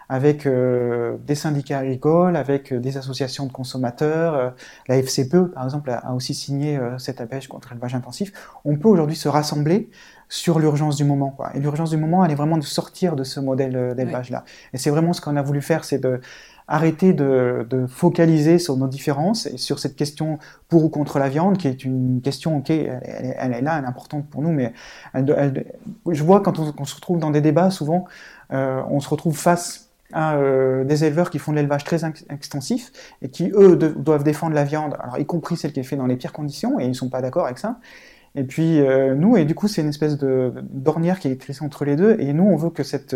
avec des syndicats agricoles, avec des associations de consommateurs. la FCPE, par exemple, a, aussi signé cette appel contre l'élevage intensif. On peut aujourd'hui se rassembler sur l'urgence du moment. Quoi. Et l'urgence du moment, elle est vraiment de sortir de ce modèle d'élevage-là. Et c'est vraiment ce qu'on a voulu faire, c'est de arrêter de, focaliser sur nos différences et sur cette question pour ou contre la viande, qui est une question, ok, elle, est là, elle est importante pour nous, mais je vois quand on, se retrouve dans des débats, souvent, euh, on se retrouve face à euh, des éleveurs qui font de l'élevage très extensif et qui, eux, doivent défendre la viande, alors y compris celle qui est faite dans les pires conditions, et ils ne sont pas d'accord avec ça. Et puis euh, nous, et du coup, c'est une espèce de d'ornière qui est tressée entre les deux, et nous, on veut que cette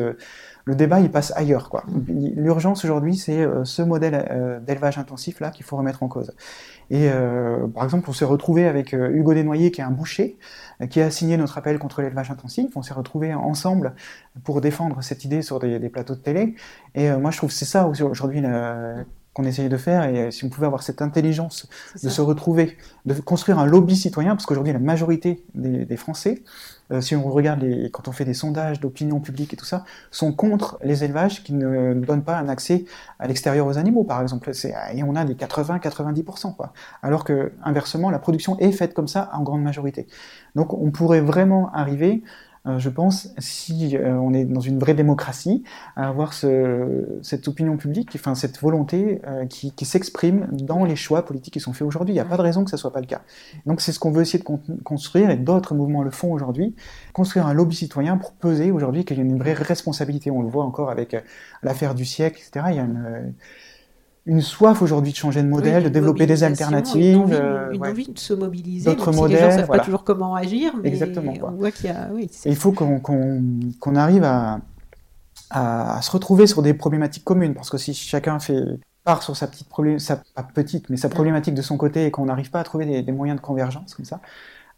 le débat il passe ailleurs. quoi. L'urgence aujourd'hui, c'est euh, ce modèle euh, d'élevage intensif là qu'il faut remettre en cause. Et euh, par exemple, on s'est retrouvé avec Hugo Desnoyers, qui est un boucher, qui a signé notre appel contre l'élevage intensif. On s'est retrouvé ensemble pour défendre cette idée sur des, plateaux de télé. Et moi, je trouve que c'est ça aujourd'hui qu'on essaye de faire, et si on pouvait avoir cette intelligence de se retrouver, de construire un lobby citoyen, parce qu'aujourd'hui la majorité des, des Français euh, si on regarde les, quand on fait des sondages d'opinion publique et tout ça, sont contre les élevages qui ne donnent pas un accès à l'extérieur aux animaux, par exemple. Et on a des 80-90%, quoi. Alors que, inversement, la production est faite comme ça en grande majorité. Donc, on pourrait vraiment arriver euh, je pense, si euh, on est dans une vraie démocratie, à avoir ce, cette opinion publique, enfin cette volonté euh, qui, qui s'exprime dans les choix politiques qui sont faits aujourd'hui. Il n'y a pas de raison que ce soit pas le cas. Donc c'est ce qu'on veut essayer de construire, et d'autres mouvements le font aujourd'hui, construire un lobby citoyen pour peser aujourd'hui qu'il y a une vraie responsabilité. On le voit encore avec l'affaire du siècle, etc. Il y a une une soif aujourd'hui de changer de modèle, de développer des alternatives, une envie, euh, de se mobiliser. D'autres modèles. Les gens savent pas toujours comment agir, mais Exactement, on voit qu'il y a. Oui, il faut qu'on arrive à, à, se retrouver sur des problématiques communes, parce que si chacun fait part sur sa petite problématique, sa pas petite, mais sa problématique de son côté, et qu'on n'arrive pas à trouver des, des, moyens de convergence comme ça,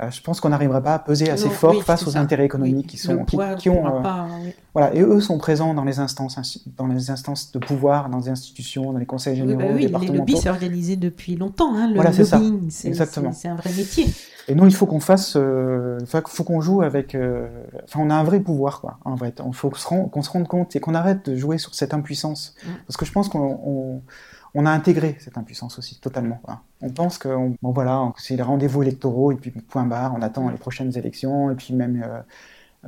euh, je pense qu'on n'arrivera pas à peser assez fort face aux intérêts économiques qui sont qui, ont euh, voilà et eux sont présents dans les instances dans les instances de pouvoir dans les institutions dans les conseils généraux bah oui, les lobbies s'est organisé depuis longtemps hein, le voilà, lobbying c'est un vrai métier. Et nous il faut qu'on fasse euh, faut qu'on joue avec enfin on a un vrai pouvoir quoi en vrai. Il faut qu'on se, rende compte et qu'on arrête de jouer sur cette impuissance. Mm. parce que je pense qu'on on a intégré cette impuissance aussi totalement. On pense que bon, voilà, c'est les rendez-vous électoraux et puis point barre, on attend les prochaines élections et puis même euh,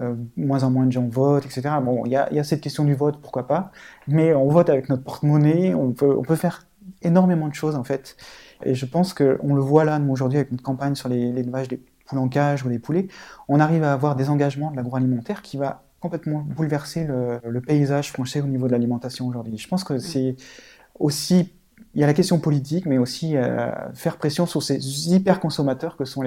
euh, moins en moins de gens votent, etc. Bon, il y a, cette question du vote, pourquoi pas, mais on vote avec notre porte-monnaie, on peut, on peut faire énormément de choses en fait. Et je pense qu'on le voit là, nous aujourd'hui, avec notre campagne sur l'élevage des poules en cage ou des poulets, on arrive à avoir des engagements de l'agroalimentaire qui va complètement bouleverser le, le paysage français au niveau de l'alimentation aujourd'hui. Je pense que c'est aussi il y a la question politique, mais aussi euh, faire pression sur ces hyper consommateurs que sont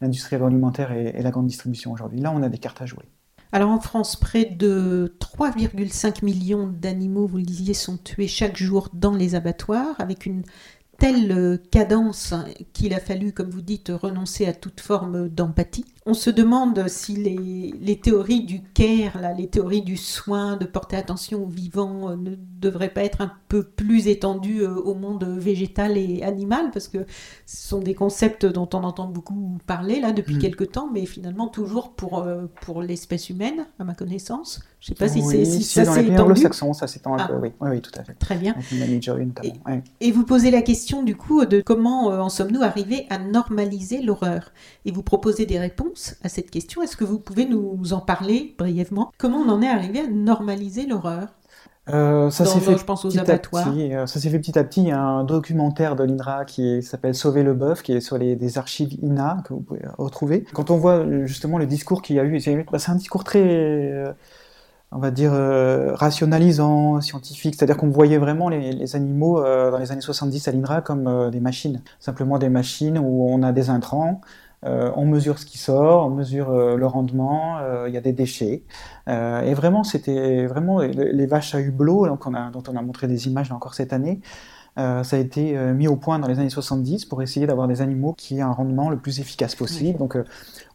l'industrie agroalimentaire et, et, la grande distribution aujourd'hui. Là, on a des cartes à jouer. Alors en France, près de 3,5 millions d'animaux, vous le disiez, sont tués chaque jour dans les abattoirs, avec une telle cadence qu'il a fallu, comme vous dites, renoncer à toute forme d'empathie on se demande si les, théories du care, là, les théories du soin, de porter attention aux vivants, euh, ne devraient pas être un peu plus étendues euh, au monde végétal et animal, parce que ce sont des concepts dont on entend beaucoup parler là depuis mm. quelques temps, mais finalement toujours pour, euh, pour l'espèce humaine, à ma connaissance. Je ne sais pas si, c'est si ça s'est étendu. ça s'étend un ah. peu, oui. oui. tout à fait. Très bien. Et, et, vous posez la question du coup de comment en sommes-nous arrivés à normaliser l'horreur? Et vous proposez des réponses à cette question. Est-ce que vous pouvez nous en parler brièvement? Comment on en est arrivé à normaliser l'horreur? Euh, ça s'est fait, je pense aux abattoirs. Euh, ça s'est fait petit à petit. Il y a un documentaire de l'INRA qui s'appelle Sauver le bœuf, qui est sur les des archives INA que vous pouvez retrouver. Quand on voit justement le discours qu'il y a eu, bah, c'est un discours très, euh, on va dire, rationalisant, scientifique. C'est-à-dire qu'on voyait vraiment les, les animaux dans les années 70 à l'INRA comme des machines, simplement des machines où on a des intrants. Euh, on mesure ce qui sort, on mesure euh, le rendement, euh, il y a des déchets. et vraiment, c'était vraiment les, vaches à hublot dont on a montré des images encore cette année. Ça a été mis au point dans les années 70 pour essayer d'avoir des animaux qui aient un rendement le plus efficace possible. Donc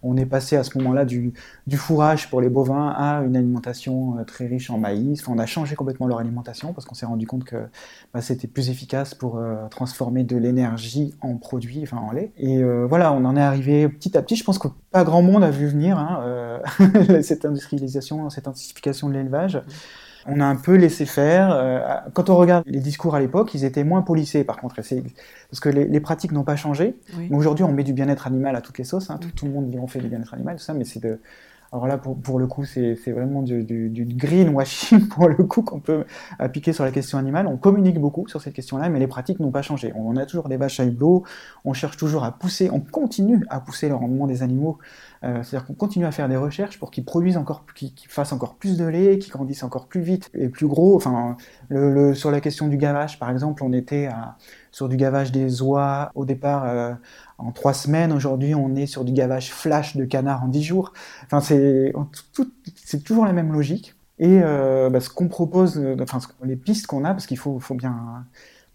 on est passé à ce moment-là du, fourrage pour les bovins à une alimentation euh, très riche en maïs. on a changé complètement leur alimentation parce qu'on s'est rendu compte que bah, c'était plus efficace pour euh, transformer de l'énergie en produit, enfin en lait. Et euh, voilà, on en est arrivé petit à petit. Je pense que pas grand monde a vu venir hein, cette industrialisation, cette intensification de l'élevage. On a un peu laissé faire. Euh, quand on regarde les discours à l'époque, ils étaient moins polissés par contre, parce que les, pratiques n'ont pas changé. Aujourd'hui, on met du bien-être animal à toutes les sauces. Hein. Tout, le monde dit on fait du bien-être animal, tout ça, mais c'est de alors là, pour, le coup, c'est vraiment du, greenwashing pour le coup qu'on peut appliquer sur la question animale. On communique beaucoup sur cette question-là, mais les pratiques n'ont pas changé. On a toujours des vaches à hublot, on cherche toujours à pousser, on continue à pousser le rendement des animaux. Euh, C'est-à-dire qu'on continue à faire des recherches pour qu'ils produisent encore, qu'ils fassent encore plus de lait, qu'ils grandissent encore plus vite et plus gros. Enfin, sur la question du gavage, par exemple, on était sur du gavage des oies au départ euh, en trois semaines. Aujourd'hui, on est sur du gavage flash de canard en dix jours. Enfin, c'est toujours la même logique. Et euh, bah, ce qu'on propose, euh, enfin les pistes qu'on a, parce qu'il faut, faut bien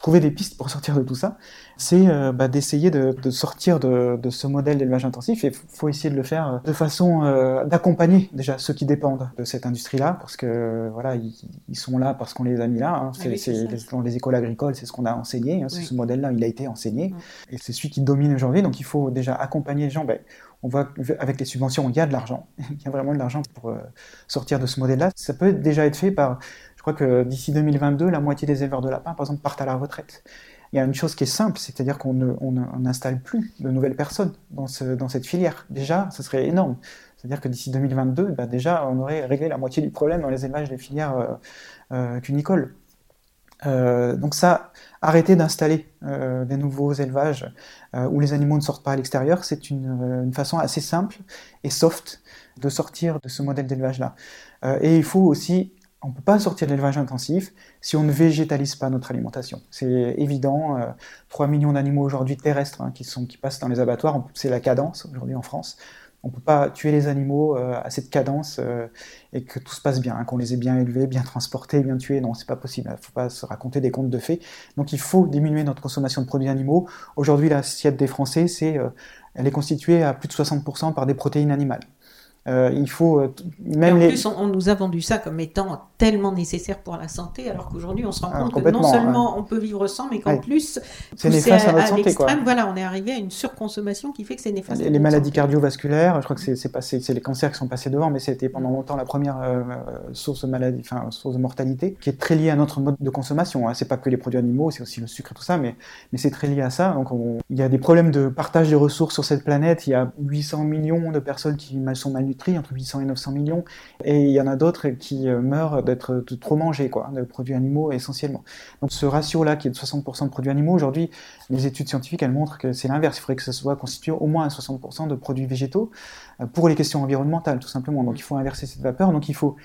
trouver des pistes pour sortir de tout ça, c'est euh, bah, d'essayer de, sortir de, ce modèle d'élevage intensif et il faut essayer de le faire euh, de façon euh, d'accompagner déjà ceux qui dépendent de cette industrie-là parce que voilà ils, sont là parce qu'on les a mis là. Hein. Ah c'est, dans les écoles agricoles, c'est ce qu'on a enseigné. Hein. C'est ce modèle-là, il a été enseigné et c'est celui qui domine aujourd'hui. Donc il faut déjà accompagner les gens. Ben, on voit qu'avec les subventions, il y a de l'argent. il y a vraiment de l'argent pour sortir de ce modèle-là. Ça peut déjà être fait par crois que d'ici 2022, la moitié des éleveurs de lapins, par exemple, partent à la retraite. Il y a une chose qui est simple, c'est-à-dire qu'on n'installe plus de nouvelles personnes dans, cette filière. Déjà, ce serait énorme. C'est-à-dire que d'ici 2022, bah, déjà, on aurait réglé la moitié du problème dans les élevages des filières euh, euh, cunicoles. Euh, donc ça, arrêter d'installer des nouveaux élevages où les animaux ne sortent pas à l'extérieur, c'est une, façon assez simple et soft de sortir de ce modèle d'élevage-là. et il faut aussi on ne peut pas sortir de l'élevage intensif si on ne végétalise pas notre alimentation. C'est évident. 3 euh, millions d'animaux aujourd'hui terrestres hein, qui, sont, qui passent dans les abattoirs, c'est la cadence aujourd'hui en France. On ne peut pas tuer les animaux euh, à cette cadence euh, et que tout se passe bien, hein, qu'on les ait bien élevés, bien transportés, bien tués. Non, c'est pas possible. Il ne faut pas se raconter des contes de fées. Donc il faut diminuer notre consommation de produits animaux. Aujourd'hui, l'assiette des Français, c'est, elle est constituée à plus de 60% par des protéines animales. Euh, il faut euh, même et en plus, on, nous a vendu ça comme étant tellement nécessaire pour la santé, alors qu'aujourd'hui, on se rend ah, compte que non seulement on peut vivre sans, mais qu'en plus, c'est néfaste à, notre santé. Quoi. Voilà, on est arrivé à une surconsommation qui fait que c'est néfaste. Les, maladies cardiovasculaires, je crois que c'est passé, c'est les cancers qui sont passés devant, mais c'était pendant longtemps la première euh, source de maladie, enfin source de mortalité, qui est très liée à notre mode de consommation. Hein. C'est pas que les produits animaux, c'est aussi le sucre et tout ça, mais mais c'est très lié à ça. Donc il y a des problèmes de partage des ressources sur cette planète. Il y a 800 millions de personnes qui sont malnutries entre 800 et 900 millions, et il y en a d'autres qui euh, meurent d'être trop mangés, quoi, de produits animaux essentiellement. Donc ce ratio-là, qui est de 60% de produits animaux, aujourd'hui, les études scientifiques, elles montrent que c'est l'inverse. Il faudrait que ce soit constitué au moins à 60% de produits végétaux euh, pour les questions environnementales, tout simplement. Donc il faut inverser cette vapeur. Donc il faut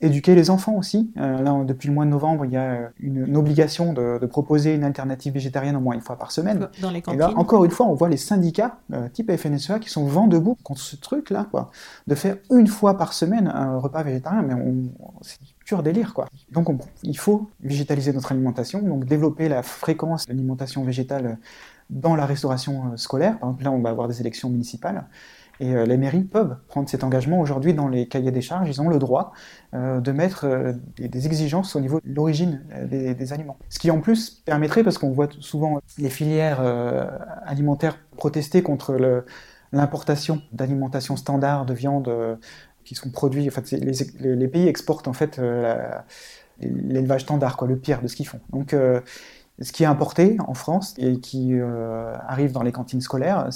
Éduquer les enfants aussi. Euh, là, depuis le mois de novembre, il y a euh, une, obligation de, proposer une alternative végétarienne au moins une fois par semaine. Dans les Et là, encore une fois, on voit les syndicats euh, type FNSEA qui sont vent debout contre ce truc-là, quoi, de faire une fois par semaine un repas végétarien. Mais c'est pur délire, quoi. Donc, il faut végétaliser notre alimentation, donc développer la fréquence d'alimentation végétale dans la restauration scolaire. Par exemple, là, on va avoir des élections municipales. Et euh, les mairies peuvent prendre cet engagement. Aujourd'hui, dans les cahiers des charges, ils ont le droit euh, de mettre euh, des, exigences au niveau de l'origine des, aliments. Ce qui en plus permettrait, parce qu'on voit souvent les filières alimentaires protester contre l'importation d'alimentation standard de viande qui sont produits. En fait, les, les, pays exportent en fait l'élevage standard, quoi, le pire de ce qu'ils font. Donc ce qui est importé en France et qui arrive dans les cantines scolaires,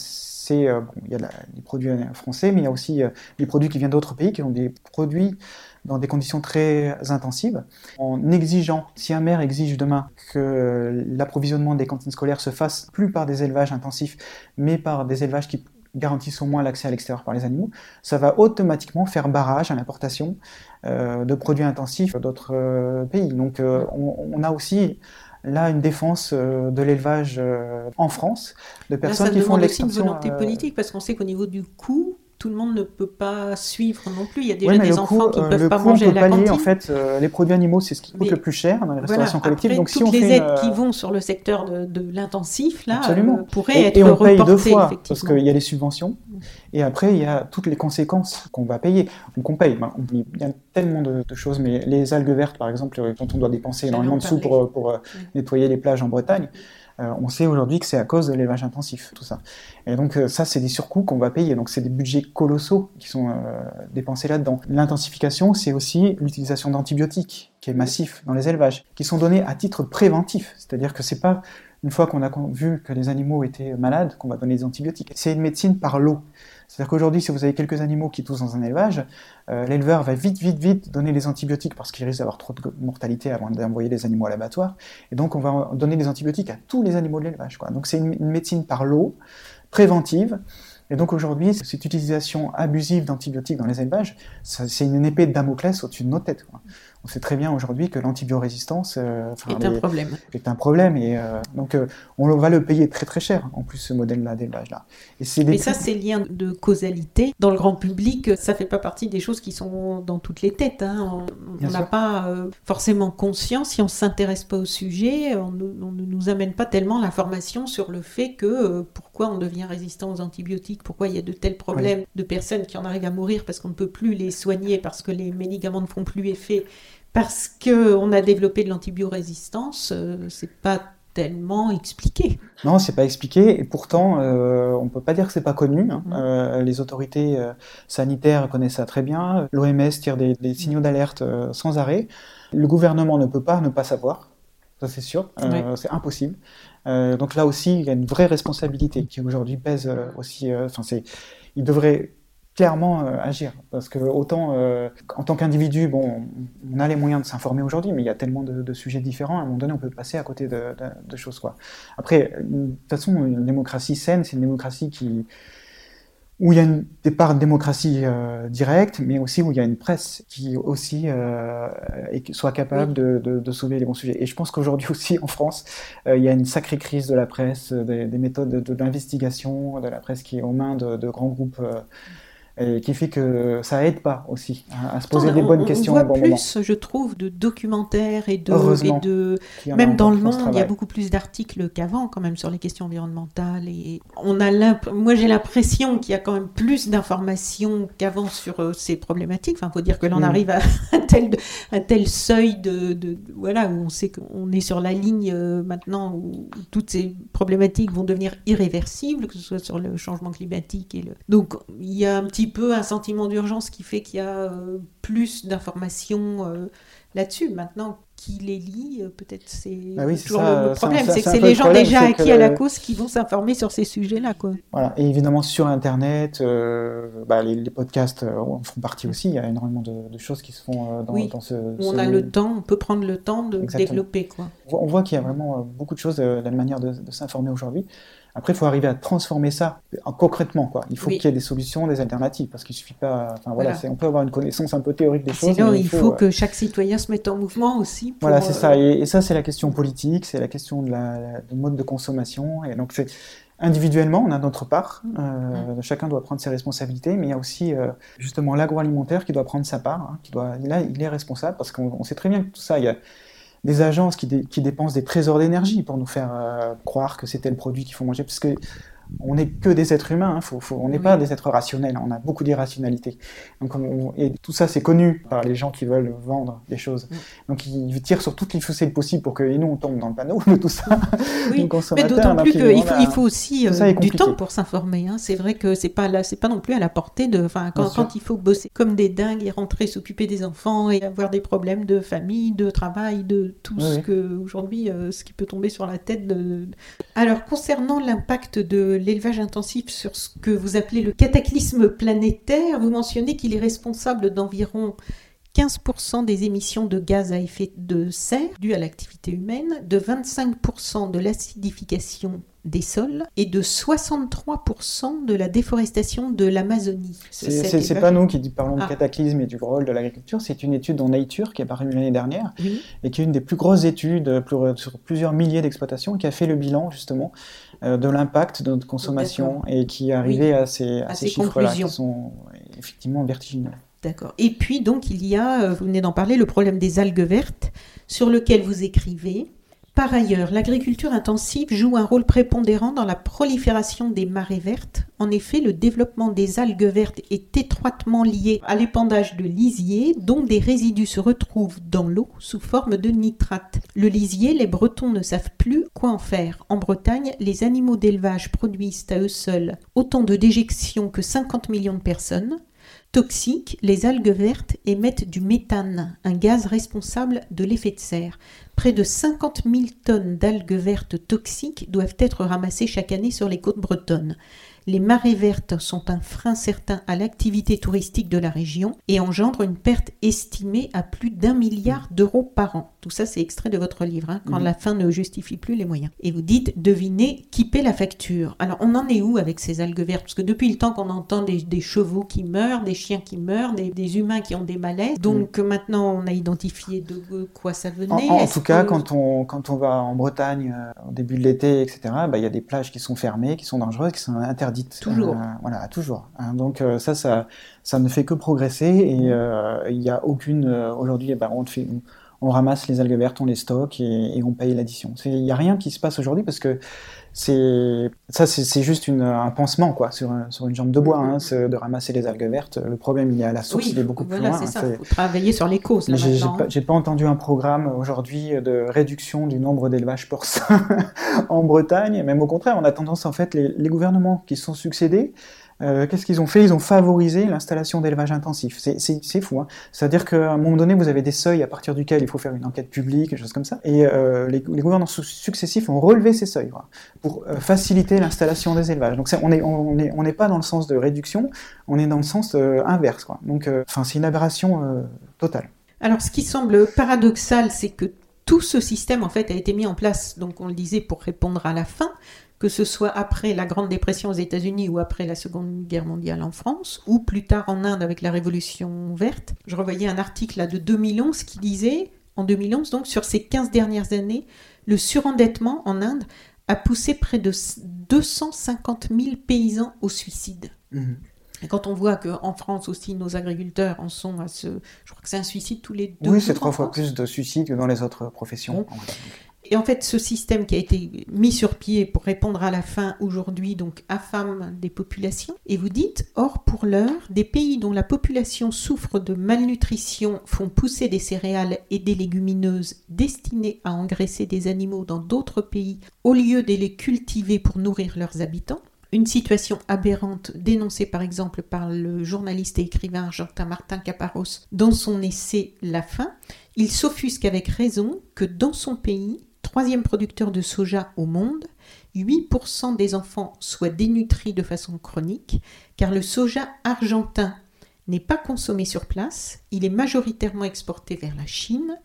euh, il y a les produits français, mais il y a aussi euh, les produits qui viennent d'autres pays, qui ont des produits dans des conditions très intensives, en exigeant, si un maire exige demain que l'approvisionnement des cantines scolaires se fasse plus par des élevages intensifs, mais par des élevages qui garantissent au moins l'accès à l'extérieur par les animaux, ça va automatiquement faire barrage à l'importation euh, de produits intensifs d'autres pays. Donc on, a aussi là une défense euh, de l'élevage euh, en France de personnes qui font de l'extinction. une volonté euh, politique parce qu'on sait qu'au niveau du coût, tout le monde ne peut pas suivre non plus. Il y a déjà des enfants qui ne peuvent pas manger à la cantine. En fait, les produits animaux, c'est ce qui coûte le plus cher dans les restaurations collectives. Donc, toutes si on les aides qui vont sur le secteur de, l'intensif, là, pourraient être et on paye deux fois parce qu'il y a les subventions et après il y a toutes les conséquences qu'on va payer. Donc on paye. il y a tellement de, choses, mais les algues vertes, par exemple, dont on doit dépenser énormément de sous pour, pour nettoyer les plages en Bretagne. Euh, on sait aujourd'hui que c'est à cause de l'élevage intensif, tout ça. Et donc euh, ça, c'est des surcoûts qu'on va payer. Donc c'est des budgets colossaux qui sont dépensés là-dedans. L'intensification, c'est aussi l'utilisation d'antibiotiques, qui est massif dans les élevages, qui sont donnés à titre préventif. C'est-à-dire que c'est pas une fois qu'on a vu que les animaux étaient malades qu'on va donner des antibiotiques. C'est une médecine par l'eau. C'est-à-dire qu'aujourd'hui, si vous avez quelques animaux qui toussent dans un élevage, euh, l'éleveur va vite, vite, vite donner les antibiotiques parce qu'il risque d'avoir trop de mortalité avant d'envoyer les animaux à l'abattoir. Et donc, on va donner des antibiotiques à tous les animaux de l'élevage. Donc, c'est une, médecine par l'eau, préventive, et donc aujourd'hui, cette utilisation abusive d'antibiotiques dans les élevages, c'est une épée de Damoclès au-dessus de nos têtes. On sait très bien aujourd'hui que l'antibiorésistance euh, est un problème. Est un problème et euh, donc euh, on va le payer très très cher en plus ce modèle-là d'élevage là. Et Mais ça, ces liens de causalité dans le grand public, ça fait pas partie des choses qui sont dans toutes les têtes. Hein. On n'a pas forcément conscience si on s'intéresse pas au sujet, on, ne nous amène pas tellement l'information sur le fait que pourquoi on devient résistant aux antibiotiques, pourquoi il y a de tels problèmes de personnes qui en arrivent à mourir parce qu'on ne peut plus les soigner parce que les médicaments ne font plus effet parce qu'on a développé de l'antibiorésistance, euh, c'est pas tellement expliqué. Non, c'est pas expliqué, et pourtant, euh, on peut pas dire que c'est pas connu. Hein. Mm. Euh, les autorités euh, sanitaires connaissent ça très bien. L'OMS tire des, signaux d'alerte sans arrêt. Le gouvernement ne peut pas ne pas savoir. Ça, c'est sûr. C'est impossible. donc là aussi, il y a une vraie responsabilité qui aujourd'hui pèse aussi. Enfin, c'est, il devrait clairement euh, agir. Parce que autant euh, en tant qu'individu, bon, on a les moyens de s'informer aujourd'hui, mais il y a tellement de, sujets différents, à un moment donné, on peut passer à côté de, choses. Quoi. Après, de toute façon, une démocratie saine, c'est une démocratie qui où il y a une, des parts de démocratie euh, directe, mais aussi où il y a une presse qui aussi soit capable de, sauver les bons sujets. Et je pense qu'aujourd'hui aussi en France, il y a une sacrée crise de la presse, des, méthodes de, l'investigation, de la presse qui est aux mains de, grands groupes et qui fait que ça aide pas aussi à, se poser des bonnes questions. On voit plus, je trouve, de documentaires et de, et de même dans le monde, il y a beaucoup plus d'articles qu'avant quand même sur les questions environnementales et on a moi j'ai l'impression qu'il y a quand même plus d'informations qu'avant sur euh, ces problématiques. Enfin, faut dire que l'on mm. arrive à un tel, un tel seuil de, de, voilà où on sait qu'on est sur la ligne euh, maintenant où toutes ces problématiques vont devenir irréversibles, que ce soit sur le changement climatique et le donc il y a un petit peu un sentiment d'urgence qui fait qu'il y a euh, plus d'informations euh, là-dessus. Maintenant, qui les lit, euh, peut-être c'est ah oui, toujours le, problème, c'est que c'est les gens déjà acquis à la cause qui vont s'informer sur ces sujets-là. Quoi. Voilà. Et évidemment, sur Internet, bah, les, podcasts en font partie aussi. Il y a énormément de, choses qui se font dans, oui. dans ce, On a le temps, on peut prendre le temps de développer. Quoi. On voit qu'il y a vraiment beaucoup de choses, la manière de s'informer aujourd'hui. Après, il faut arriver à transformer ça concrètement. Quoi. Il faut qu'il y ait des solutions, des alternatives, parce qu'il suffit pas. Enfin voilà, on peut avoir une connaissance un peu théorique des choses. Sinon, il faut, euh, que chaque citoyen se mette en mouvement aussi. Voilà, c'est ça. Euh, et, ça, c'est la question politique, c'est la question de la, mode de consommation. Et donc, c'est individuellement, on a notre part. Euh, mm. Chacun doit prendre ses responsabilités, mais il y a aussi justement l'agroalimentaire qui doit prendre sa part. Hein, qui doit, là, il est responsable parce qu'on sait très bien que tout ça, il y a des agences qui, dépensent des trésors d'énergie pour nous faire euh, croire que c'était le produit qu'il faut manger. Parce on n'est que des êtres humains, hein. faut, on n'est pas des êtres rationnels, on a beaucoup d'irrationalité. Donc et tout ça c'est connu par les gens qui veulent vendre des choses. Donc ils tirent sur toutes les ficelles possibles pour que nous on tombe dans le panneau de tout ça. Oui, mais d'autant plus qu'il faut, il faut aussi euh, du temps pour s'informer. Hein. C'est vrai que c'est pas là, c'est pas non plus à la portée de. Enfin, quand, quand il faut bosser comme des dingues et rentrer s'occuper des enfants et avoir des problèmes de famille, de travail, de tout ce que aujourd'hui, euh, ce qui peut tomber sur la tête. De... Alors concernant l'impact de l'élevage intensif sur ce que vous appelez le cataclysme planétaire, vous mentionnez qu'il est responsable d'environ 15% des émissions de gaz à effet de serre dues à l'activité humaine, de 25% de l'acidification des sols et de 63% de la déforestation de l'Amazonie. C'est pas nous qui parlons de ah. cataclysme et du rôle de l'agriculture, c'est une étude en Nature qui est parue l'année dernière et qui est une des plus grosses études sur plusieurs milliers d'exploitations qui a fait le bilan justement de l'impact de notre consommation et qui est arrivé à ces, ces chiffres-là qui sont effectivement vertigineux. D'accord. Et puis donc il y a, euh, vous venez d'en parler, le problème des algues vertes sur lequel vous écrivez Par ailleurs, l'agriculture intensive joue un rôle prépondérant dans la prolifération des marées vertes. En effet, le développement des algues vertes est étroitement lié à l'épandage de lisier, dont des résidus se retrouvent dans l'eau sous forme de nitrate. Le lisier, les Bretons ne savent plus quoi en faire. En Bretagne, les animaux d'élevage produisent à eux seuls autant de déjections que 50 millions de personnes. Toxiques, les algues vertes émettent du méthane, un gaz responsable de l'effet de serre. Près de 50 000 tonnes d'algues vertes toxiques doivent être ramassées chaque année sur les côtes bretonnes. Les marées vertes sont un frein certain à l'activité touristique de la région et engendrent une perte estimée à plus d'un milliard d'euros par an. Tout ça, c'est extrait de votre livre, hein, quand la fin ne justifie plus les moyens. Et vous dites, devinez qui paie la facture. Alors, on en est où avec ces algues vertes? Parce que depuis le temps qu'on entend des, des chevaux qui meurent, des chiens qui meurent, des, des humains qui ont des malaises, donc maintenant on a identifié de quoi ça venait. En, tout cas, que- quand on, quand on va en Bretagne euh, au début de l'été, etc., bah, il y a des plages qui sont fermées, qui sont dangereuses, qui sont interdites. Toujours. Euh, voilà, toujours. Hein, donc euh, ça, ça, ça ne fait que progresser et euh, il n'y a aucune... Aujourd'hui, eh ben, on, fait, on, ramasse les algues vertes, on les stocke et, et on paye l'addition. Il n'y a rien qui se passe aujourd'hui parce que c'est ça, c'est juste une, un pansement quoi, sur, sur une jambe de bois, hein, c'est de ramasser les algues vertes. Le problème, il est à la source, oui, il est beaucoup voilà, plus loin. ça. hein, Il faut travailler sur les causes J'ai pas, j'ai pas entendu un programme aujourd'hui de réduction du nombre d'élevages porcins en Bretagne. Même au contraire, on a tendance en fait les, les gouvernements qui se sont succédés. Euh, Qu'est-ce qu'ils ont fait? Ils ont favorisé l'installation d'élevage intensif. C'est- fou. Hein C'est-à-dire qu'à un moment donné, vous avez des seuils à partir duquel il faut faire une enquête publique, des choses comme ça. Et euh, les, les gouvernements su- successifs ont relevé ces seuils pour euh, faciliter l'installation des élevages. Donc on n'est pas dans le sens de réduction, on est dans le sens inverse. Donc c'est une aberration totale. Alors, ce qui semble paradoxal, c'est que tout ce système, en fait, a été mis en place, donc on le disait, pour répondre à la faim, que ce soit après la Grande Dépression aux États-Unis ou après la Seconde Guerre mondiale en France, ou plus tard en Inde avec la Révolution verte. Je revoyais un article là, de 2011 qui disait, en 2011, donc sur ces 15 dernières années, le surendettement en Inde a poussé près de 250 000 paysans au suicide. Et quand on voit qu'en France aussi, nos agriculteurs en sont à ce... Je crois que c'est un suicide tous les deux Oui, c'est trois fois France. plus de suicides que dans les autres professions. Et en fait, ce système qui a été mis sur pied pour répondre à la faim aujourd'hui, donc affame des populations. Et vous dites, or pour l'heure, des pays dont la population souffre de malnutrition font pousser des céréales et des légumineuses destinées à engraisser des animaux dans d'autres pays au lieu de les cultiver pour nourrir leurs habitants. Une situation aberrante dénoncée par exemple par le journaliste et écrivain argentin Martin Caparros dans son essai La faim. Il s'offusque avec raison que dans son pays, troisième producteur de soja au monde, 8% des enfants soient dénutris de façon chronique, car le soja argentin n'est pas consommé sur place, il est majoritairement exporté vers la Chine,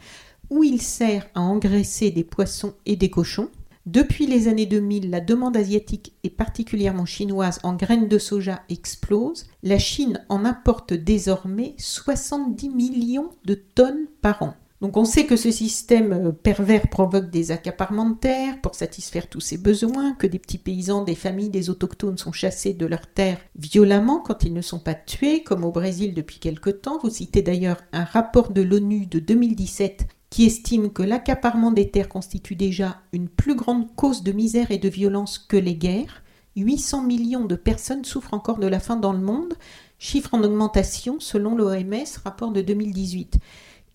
où il sert à engraisser des poissons et des cochons. Depuis les années 2000, la demande asiatique et particulièrement chinoise en graines de soja explose. La Chine en importe désormais 70 millions de tonnes par an. Donc on sait que ce système euh, pervers provoque des accaparements de terres pour satisfaire tous ses besoins, que des petits paysans, des familles, des autochtones sont chassés de leurs terres violemment quand ils ne sont pas tués, comme au Brésil depuis quelque temps. Vous citez d'ailleurs un rapport de l'ONU de 2017 qui estime que l'accaparement des terres constitue déjà une plus grande cause de misère et de violence que les guerres. 800 millions de personnes souffrent encore de la faim dans le monde, chiffre en augmentation selon l'OMS, rapport de 2018.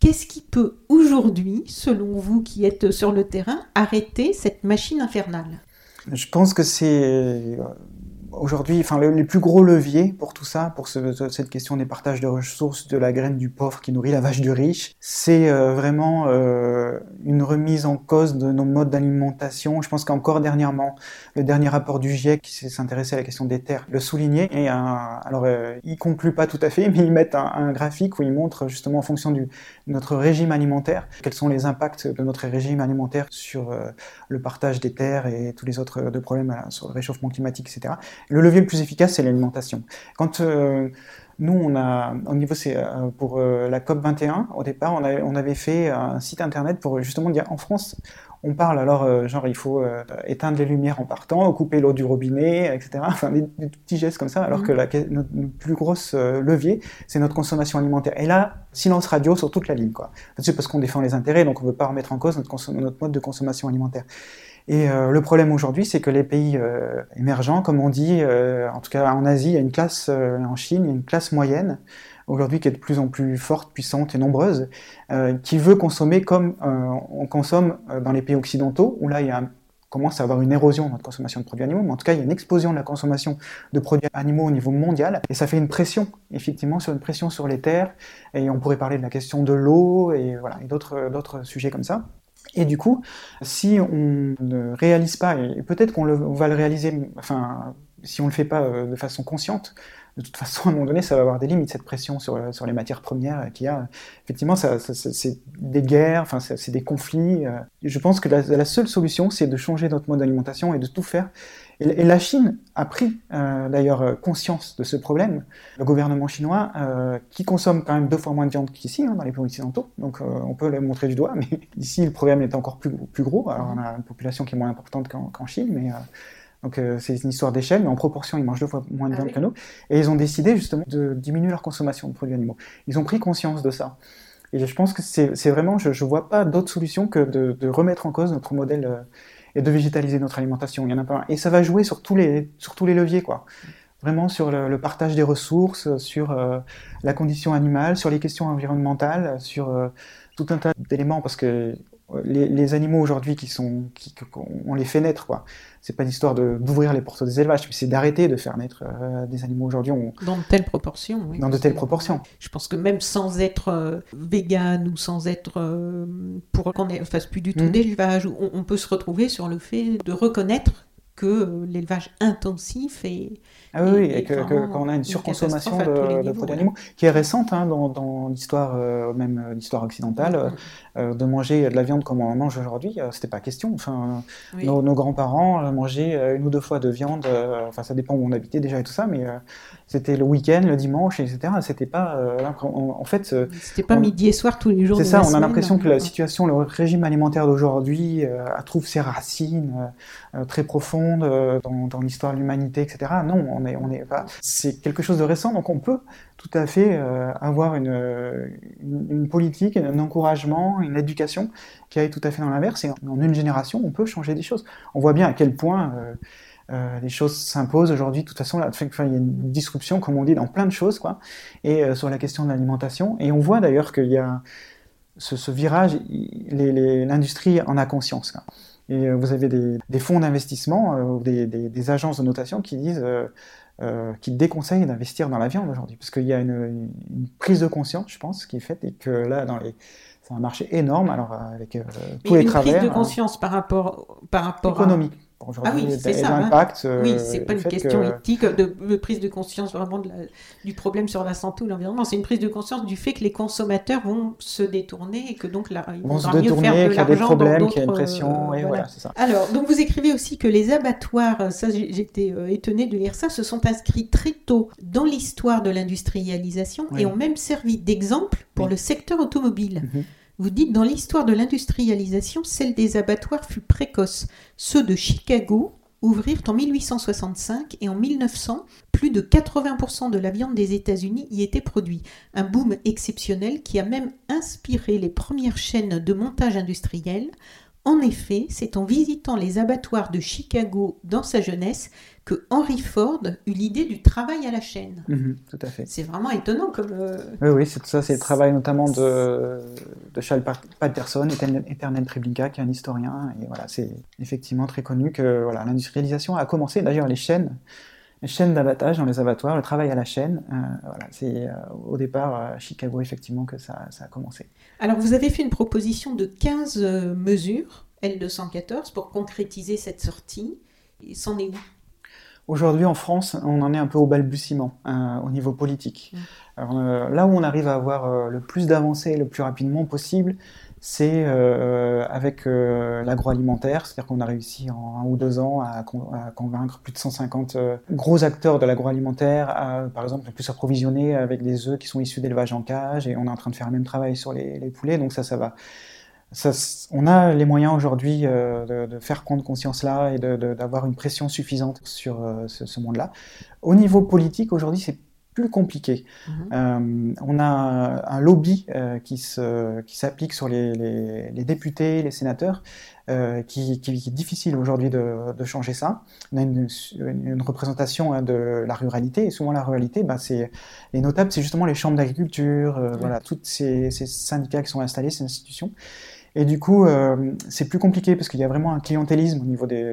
Qu'est-ce qui peut aujourd'hui, selon vous qui êtes sur le terrain, arrêter cette machine infernale? Je pense que c'est euh, aujourd'hui, enfin, le- les plus gros leviers pour tout ça, pour ce- ce- cette question des partages de ressources, de la graine du pauvre qui nourrit la vache du riche, c'est euh, vraiment euh, une remise en cause de nos modes d'alimentation. Je pense qu'encore dernièrement, le dernier rapport du GIEC qui s'est intéressé à la question des terres le soulignait. Et un- alors, euh, il conclut pas tout à fait, mais ils mettent un, graphique où ils montrent justement en fonction de notre régime alimentaire quels sont les impacts de notre régime alimentaire sur euh, le partage des terres et tous les autres euh, problèmes euh, sur le réchauffement climatique, etc. Le levier le plus efficace, c'est l'alimentation. Quand nous, on a, au niveau, c'est pour la COP 21, au départ, on, on avait fait un site internet pour justement dire en France, on parle alors, euh, genre, il faut euh, éteindre les lumières en partant, couper l'eau du robinet, etc. Enfin, des, petits gestes comme ça, alors que mhm. la, notre, plus grosse euh, levier, c'est notre consommation alimentaire. Et là, silence radio sur toute la ligne, quoi. C'est parce qu'on défend les intérêts, donc on ne veut pas remettre en cause notre, notre mode de consommation alimentaire. Et le problème aujourd'hui, c'est que les pays émergents, comme on dit, en tout cas en Asie, il y a une classe, en Chine, il y a une classe moyenne aujourd'hui qui est de plus en plus forte, puissante et nombreuse, euh, qui veut consommer comme euh, on consomme euh, dans les pays occidentaux, où là il commence à avoir une érosion dans notre consommation de produits animaux, mais en tout cas, il y a une explosion de la consommation de produits animaux au niveau mondial, et ça fait une pression, effectivement, sur une pression sur les terres, et on pourrait parler de la question de l'eau, et voilà, d'autres, d'autres sujets comme ça. Et du coup, si on ne réalise pas, et peut-être qu'on va le réaliser, enfin, si on ne le fait pas de façon consciente, de toute façon, à un moment donné, ça va avoir des limites, cette pression sur, sur les matières premières qu'il y a. Effectivement, c'est des guerres, enfin, c'est des conflits. Euh. Je pense que la, seule solution, c'est de changer notre mode d'alimentation et de tout faire. Et, la Chine a pris euh, d'ailleurs conscience de ce problème. Le gouvernement chinois, euh, qui consomme quand même deux fois moins de viande qu'ici, hein, dans les pays occidentaux, donc on peut le montrer du doigt, mais ici, le problème est encore plus, plus gros. Alors, on a une population qui est moins importante qu'en Chine, mais donc euh, c'est une histoire d'échelle, mais en proportion, ils mangent deux fois moins de ah viande que nous. Et ils ont décidé justement de diminuer leur consommation de produits animaux. Ils ont pris conscience de ça. Et je pense que c'est vraiment, je ne vois pas d'autre solution que de, remettre en cause notre modèle euh, et de végétaliser notre alimentation. Il y en a pas un. Et ça va jouer sur tous les, sur tous les leviers, quoi. Vraiment sur le, partage des ressources, sur euh, la condition animale, sur les questions environnementales, sur tout un tas d'éléments, parce que les, animaux aujourd'hui qui sont, qui, on les fait naître, quoi. C'est pas l'histoire d'ouvrir les portes des élevages, mais c'est d'arrêter de faire naître euh, des animaux aujourd'hui. Dans de telles proportions. Oui, dans de telles proportions. Je pense que même sans être euh, vegan ou sans être euh, pour qu'on ne fasse plus du tout mmh. d'élevage, on, on, peut se retrouver sur le fait de reconnaître que l'élevage intensif est, ah oui, et, que, quand on a une surconsommation de, produits animaux, qui est récente hein, dans, l'histoire, euh, même euh, l'histoire occidentale, euh, de manger de la viande comme on en mange aujourd'hui, c'était pas question. Enfin, nos, grands-parents mangeaient une ou deux fois de viande, enfin ça dépend où on habitait déjà et tout ça, mais c'était le week-end, le dimanche, etc. C'était pas, en, fait, c'était pas midi et soir tous les jours. C'est ça, on a l'impression que la situation, le régime alimentaire d'aujourd'hui, trouve ses racines très profondes dans, dans l'histoire de l'humanité, etc. Non, on est, on est pas. C'est quelque chose de récent, donc on peut tout à fait euh, avoir une, une, politique, un encouragement, une éducation qui aille tout à fait dans l'inverse. Et en une génération, on peut changer des choses. On voit bien à quel point euh, euh, les choses s'imposent aujourd'hui. De toute façon, il y a une disruption, comme on dit, dans plein de choses, quoi. Et sur la question de l'alimentation. Et on voit d'ailleurs qu'il y a ce, virage, l'industrie en a conscience. Et vous avez des, fonds d'investissement ou des, des, agences de notation qui disent euh, qui déconseille d'investir dans la viande aujourd'hui, parce qu'il y a une, prise de conscience, je pense, qui est faite, et que là, dans les, c'est un marché énorme, alors avec euh, tous les travers. Une prise de conscience par rapport, par rapport économique ah oui, c'est ça. L'impact. Hein. oui, c'est pas une question éthique de, prise de conscience vraiment de du problème sur la santé ou l'environnement. C'est une prise de conscience du fait que les consommateurs vont se détourner et que donc là, ils vont se détourner, qu'il y a des problèmes, qu'il y a une pression. et voilà. c'est ça. Alors, donc vous écrivez aussi que les abattoirs, ça j'étais euh, étonnée de lire ça, se sont inscrits très tôt dans l'histoire de l'industrialisation et ont même servi d'exemple pour le secteur automobile. Mhm. Vous dites dans l'histoire de l'industrialisation, celle des abattoirs fut précoce. Ceux de Chicago ouvrirent en 1865 et en 1900, plus de 80% de la viande des États-Unis y était produite. Un boom exceptionnel qui a même inspiré les premières chaînes de montage industriel. En effet, c'est en visitant les abattoirs de Chicago dans sa jeunesse que Henry Ford eut l'idée du travail à la chaîne. Mhm, tout à fait. C'est vraiment étonnant comme. Euh, oui, oui, c'est ça, c'est le travail notamment de, de Charles Patterson, Eternel Treblinka, qui est un historien, et voilà, c'est effectivement très connu que voilà, l'industrialisation a commencé. D'ailleurs, les chaînes, les chaînes d'abattage dans les abattoirs, le travail à la chaîne, euh, voilà, c'est euh, au départ à Chicago effectivement que ça, ça, a commencé. Alors, vous avez fait une proposition de 15 mesures L214 pour concrétiser cette sortie. C'en est où? Aujourd'hui, en France, on en est un peu au balbutiement euh, au niveau politique. Mm. Alors, euh, là où on arrive à avoir euh, le plus d'avancées le plus rapidement possible, c'est euh, avec euh, l'agroalimentaire, c'est-à-dire qu'on a réussi en un ou deux ans à, convaincre plus de 150 euh, gros acteurs de l'agroalimentaire à, par exemple, ne plus s'approvisionner avec des œufs qui sont issus d'élevage en cage, et on est en train de faire le même travail sur les, poulets, donc ça, ça va. On a les moyens aujourd'hui de, de, faire prendre conscience là et d'avoir une pression suffisante sur ce, ce monde-là. Au niveau politique, aujourd'hui, c'est plus compliqué. Mhm. Euh, on a un lobby euh, qui s'applique sur les, députés, les sénateurs, euh, qui, est difficile aujourd'hui de, changer ça. On a une, représentation hein, de la ruralité, et souvent la ruralité, bah, c'est les notables, c'est justement les chambres d'agriculture, voilà, tous ces, ces, syndicats qui sont installés, ces institutions. Et du coup, euh, c'est plus compliqué parce qu'il y a vraiment un clientélisme au niveau des,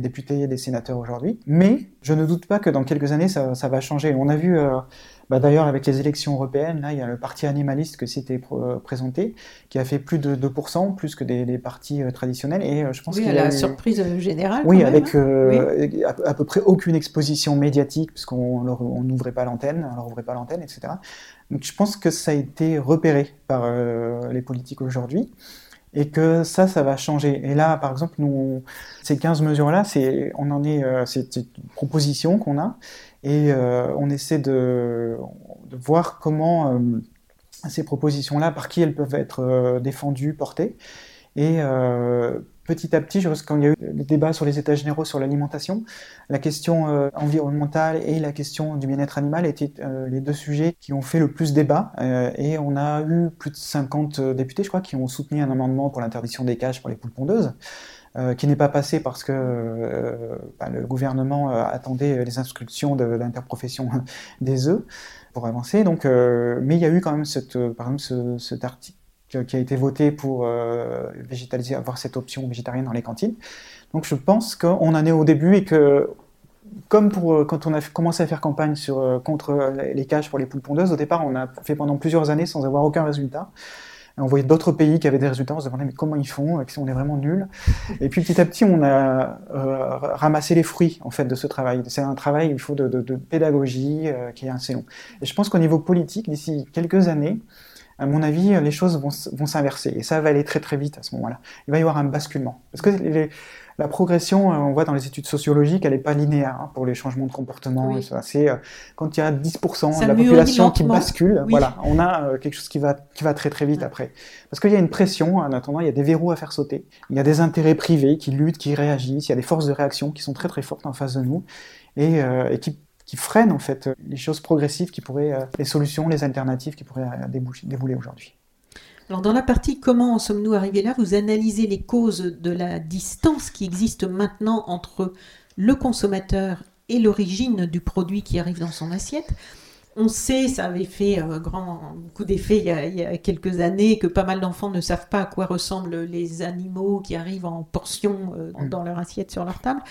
députés et des sénateurs aujourd'hui. Mais je ne doute pas que dans quelques années, ça, va changer. On a vu, euh, bah, d'ailleurs, avec les élections européennes, là, il y a le parti animaliste que s'était euh, présenté, qui a fait plus de 2%, plus que des, partis traditionnels. Et je pense oui, à la surprise générale. Oui, avec hein. À, peu près aucune exposition médiatique, puisqu'on n'ouvrait pas l'antenne, on leur ouvrait pas l'antenne, etc. Donc je pense que ça a été repéré par les politiques aujourd'hui et que ça, ça va changer. Et là, par exemple, nous, ces 15 mesures-là, c'est, on en est, euh, c'est une proposition qu'on a, et euh, on essaie de, voir comment euh, ces propositions-là, par qui elles peuvent être défendues, portées, et petit à petit, je quand il y a eu le débat sur les états généraux sur l'alimentation, la question euh, environnementale et la question du bien-être animal étaient euh, les deux sujets qui ont fait le plus débat. Euh, et on a eu plus de 50 députés, je crois, qui ont soutenu un amendement pour l'interdiction des cages pour les poules pondeuses. qui n'est pas passé parce que bah, le gouvernement attendait les instructions de, l'interprofession des œufs pour avancer. Donc, mais il y a eu quand même cette, par exemple ce, cet article qui a été voté pour euh, végétaliser, avoir cette option végétarienne dans les cantines. Donc je pense qu'on en est au début et que, comme pour, euh, quand on a commencé à faire campagne sur, euh, contre les cages pour les poules pondeuses, au départ on a fait pendant plusieurs années sans avoir aucun résultat. On voyait d'autres pays qui avaient des résultats, on se demandait mais comment ils font, on est vraiment nuls. Et puis petit à petit, on a ramassé les fruits en fait de ce travail. C'est un travail, il faut de, de, pédagogie qui est assez long. Et je pense qu'au niveau politique, d'ici quelques années, à mon avis, les choses vont, s'inverser. Et ça va aller très très vite à ce moment-là. Il va y avoir un basculement. Parce que la progression, euh, on voit dans les études sociologiques, elle n'est pas linéaire hein, pour les changements de comportement. C'est euh, quand il y a 10% de la population qui bascule, voilà, on a euh, quelque chose qui va, qui va très très vite après. Parce qu'il y a une pression, en attendant, il y a des verrous à faire sauter. Il y a des intérêts privés qui luttent, qui réagissent. Il y a des forces de réaction qui sont très très fortes en face de nous et, et qui qui freinent en fait les choses progressives qui pourraient, euh, les solutions, les alternatives qui pourraient euh, dévouler aujourd'hui. Alors dans la partie comment en sommes-nous arrivés là, vous analysez les causes de la distance qui existe maintenant entre le consommateur et l'origine du produit qui arrive dans son assiette. On sait, ça avait fait un euh, grand, beaucoup d'effets il, y a quelques années, que pas mal d'enfants ne savent pas à quoi ressemblent les animaux qui arrivent en portions mm. dans leur assiette sur leur table.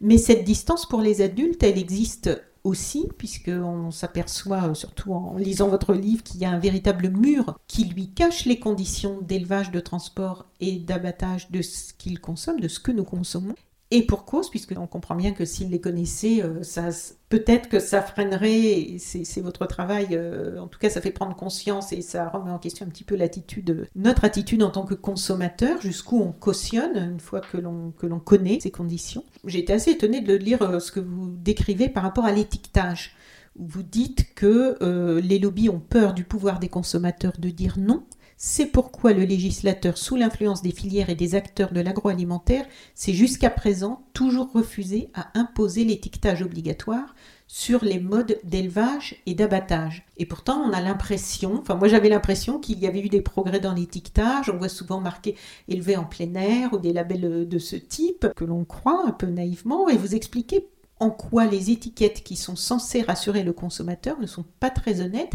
Mais cette distance pour les adultes, elle existe aussi, puisqu'on s'aperçoit, euh, surtout en lisant votre livre, qu'il y a un véritable mur qui lui cache les conditions d'élevage, de transport et d'abattage de ce qu'il consomme, de ce que nous consommons. Et pour cause, puisque on comprend bien que s'il les connaissait, euh, ça, peut-être que ça freinerait, c'est votre travail, euh, en tout cas ça fait prendre conscience et ça remet en question un petit peu l'attitude, notre attitude en tant que consommateur, jusqu'où on cautionne une fois que l'on connaît ces conditions. J'ai été assez étonnée de lire euh, ce que vous décrivez par rapport à l'étiquetage. Vous dites que les lobbies ont peur du pouvoir des consommateurs de dire non, c'est pourquoi le législateur, sous l'influence des filières et des acteurs de l'agroalimentaire, s'est jusqu'à présent toujours refusé à imposer l'étiquetage obligatoire sur les modes d'élevage et d'abattage. Et pourtant, on a l'impression, enfin moi j'avais l'impression qu'il y avait eu des progrès dans l'étiquetage, on voit souvent marqué élevé en plein air ou des labels de ce type que l'on croit un peu naïvement, et vous expliquez en quoi les étiquettes qui sont censées rassurer le consommateur ne sont pas très honnêtes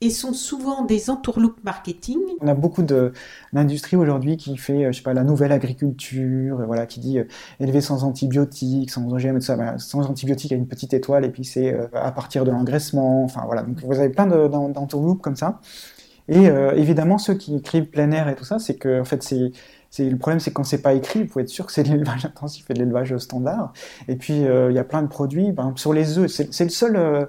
et sont souvent des entourloupes marketing. On a beaucoup d'industries aujourd'hui qui fait, euh, je sais pas, la nouvelle agriculture, euh, voilà, qui dit euh, élever sans antibiotiques, sans OGM et tout ça. Ben, sans antibiotiques, il y a une petite étoile et puis c'est à partir de l'engraissement. Enfin voilà, donc vous avez plein d'entourloupes comme ça. Et évidemment, ceux qui écrivent plein air et tout ça, c'est que en fait c'est le problème, c'est quand c'est pas écrit, vous pouvez être sûr que c'est de l'élevage intensif et de l'élevage standard. Et puis, il y a plein de produits. Ben, sur les œufs, c'est le seul,